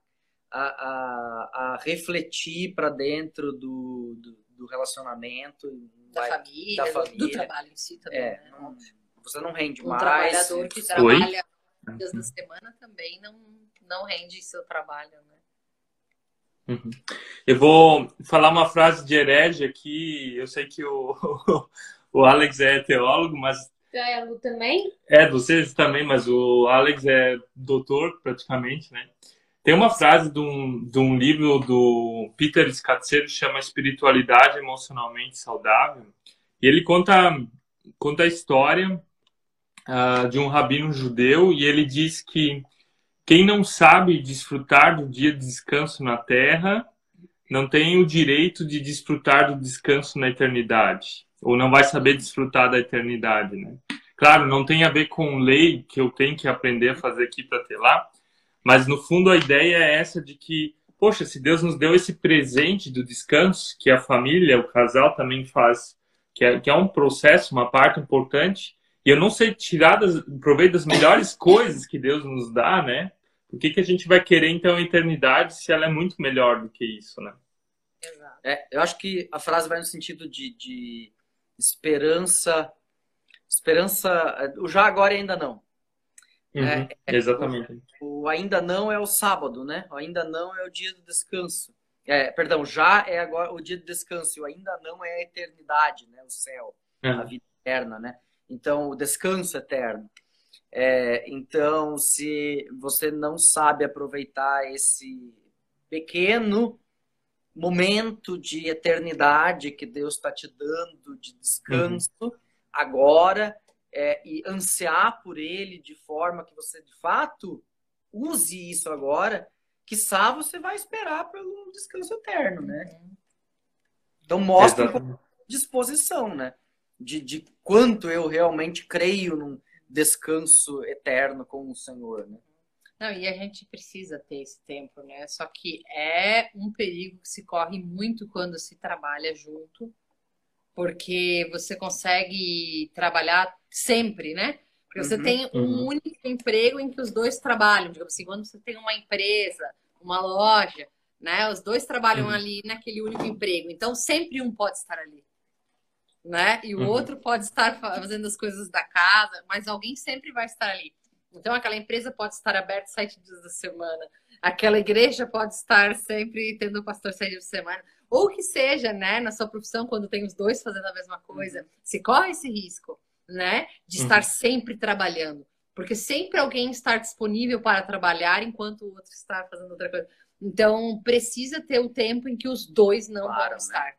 a, a, a refletir para dentro do, do, do relacionamento. Da, vai, família, da família, do trabalho em si também. É, né? não, você não rende um mais. Um trabalhador que trabalha dias da semana também não, não rende seu trabalho, né? Uhum. Eu vou falar uma frase de herege aqui. Eu sei que o, o Alex é teólogo, mas É, a Lu também? É, vocês também, mas o Alex é doutor praticamente, né? Tem uma frase de um, de um livro do Peter Scatzeiro que chama Espiritualidade Emocionalmente Saudável. E ele conta, conta a história uh, de um rabino judeu e ele diz que quem não sabe desfrutar do dia de descanso na terra não tem o direito de desfrutar do descanso na eternidade, ou não vai saber desfrutar da eternidade, né? Claro, não tem a ver com lei que eu tenho que aprender a fazer aqui para ter lá, mas no fundo a ideia é essa de que, poxa, se Deus nos deu esse presente do descanso, que a família, o casal também faz, que é, que é um processo, uma parte importante, e eu não sei tirar das, proveito das melhores coisas que Deus nos dá, né? Por que, que a gente vai querer, então, a eternidade se ela é muito melhor do que isso, né? É, eu acho que a frase vai no sentido de, de esperança. Esperança. O já agora e ainda não. Uhum, é, é, exatamente. O, o, ainda não é o sábado, né? O ainda não é o dia do descanso. É, perdão, já é agora o dia do descanso. O ainda não é a eternidade, né? O céu, uhum. a vida eterna, né? Então, o descanso eterno. É, então, se você não sabe aproveitar esse pequeno momento de eternidade que Deus está te dando de descanso uhum. agora é, e ansiar por ele de forma que você de fato use isso agora, que só você vai esperar pelo descanso eterno, né? Então mostra disposição, né? De, de quanto eu realmente creio num descanso eterno com o Senhor, né? Não, e a gente precisa ter esse tempo, né? Só que é um perigo que se corre muito quando se trabalha junto, porque você consegue trabalhar sempre, né? Porque você uhum, tem um uhum. único emprego em que os dois trabalham. Digamos assim, quando você tem uma empresa, uma loja, né? Os dois trabalham uhum. ali naquele único emprego. Então, sempre um pode estar ali. Né? E o uhum. outro pode estar fazendo as coisas da casa, mas alguém sempre vai estar ali. Então, aquela empresa pode estar aberta sete dias da semana, aquela igreja pode estar sempre tendo o pastor sete dias da semana, ou que seja, né, na sua profissão, quando tem os dois fazendo a mesma coisa, uhum. se corre esse risco, né, de uhum. estar sempre trabalhando, porque sempre alguém está disponível para trabalhar enquanto o outro está fazendo outra coisa. Então, precisa ter o tempo em que os dois não claro, vão né? estar,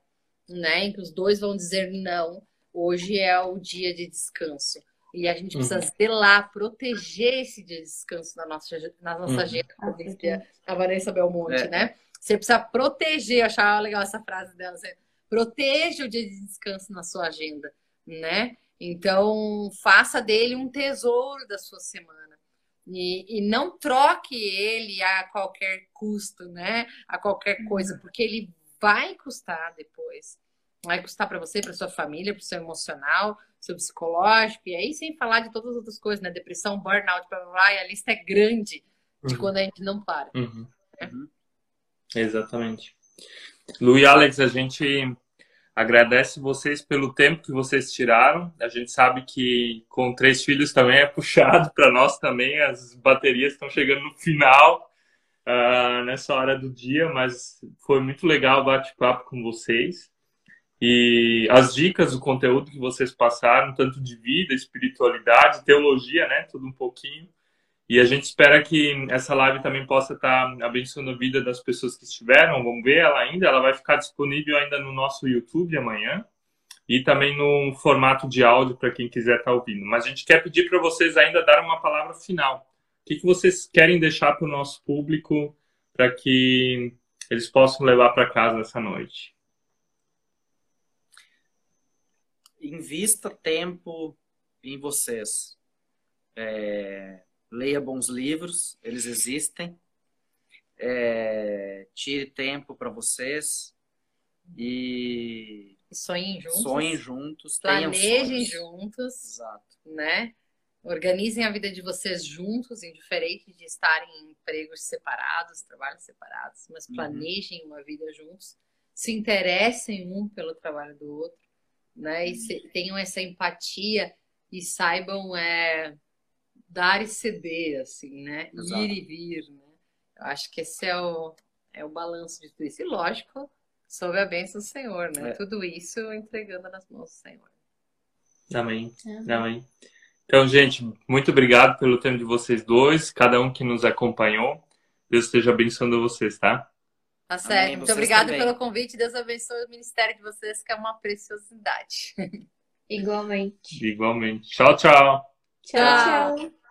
né? né? Em que os dois vão dizer não, hoje é o dia de descanso. E a gente precisa uhum. zelar, proteger esse dia de descanso na nossa, na nossa uhum. agenda, como dizia a Vanessa Belmonte, é. né? Você precisa proteger, eu achava legal essa frase dela, você proteja o dia de descanso na sua agenda, né? Então, faça dele um tesouro da sua semana. E, e não troque ele a qualquer custo, né? A qualquer coisa, porque ele vai custar depois. Vai custar para você, para sua família, para o seu emocional, seu psicológico, e aí sem falar de todas as outras coisas, né? Depressão, burnout, blá, blá, blá, e a lista é grande de uhum. quando a gente não para. Uhum. Né? Exatamente. Lu e Alex, a gente agradece vocês pelo tempo que vocês tiraram. A gente sabe que com três filhos também é puxado para nós também. As baterias estão chegando no final uh, nessa hora do dia, mas foi muito legal o bate-papo com vocês. E as dicas, o conteúdo que vocês passaram, tanto de vida, espiritualidade, teologia, né? Tudo um pouquinho. E a gente espera que essa live também possa estar abençoando a vida das pessoas que estiveram. Vamos ver ela ainda. Ela vai ficar disponível ainda no nosso YouTube amanhã e também no formato de áudio para quem quiser estar ouvindo. Mas a gente quer pedir para vocês ainda dar uma palavra final. O que, que vocês querem deixar para o nosso público para que eles possam levar para casa essa noite? invista tempo em vocês. É, leia bons livros, eles existem. É, tire tempo para vocês e sonhem juntos. Sonhem juntos, planejem juntos, Exato. né? Organizem a vida de vocês juntos, indiferente de estarem em empregos separados, trabalhos separados, mas uhum. planejem uhum. uma vida juntos, se interessem um pelo trabalho do outro né? E se, tenham essa empatia e saibam é, dar e ceder, assim, né? Exato. Ir e vir, né? Eu acho que esse é o, é o balanço de tudo isso. E lógico, sob a bênção do Senhor, né? É. Tudo isso entregando nas mãos do Senhor. Amém. Amém. Amém. Então, gente, muito obrigado pelo tempo de vocês dois, cada um que nos acompanhou. Deus esteja abençoando vocês, tá? Tá certo. Amém, muito obrigado também. pelo convite. Deus abençoe o ministério de vocês, que é uma preciosidade. Igualmente. Igualmente. Tchau, tchau. Tchau, tchau.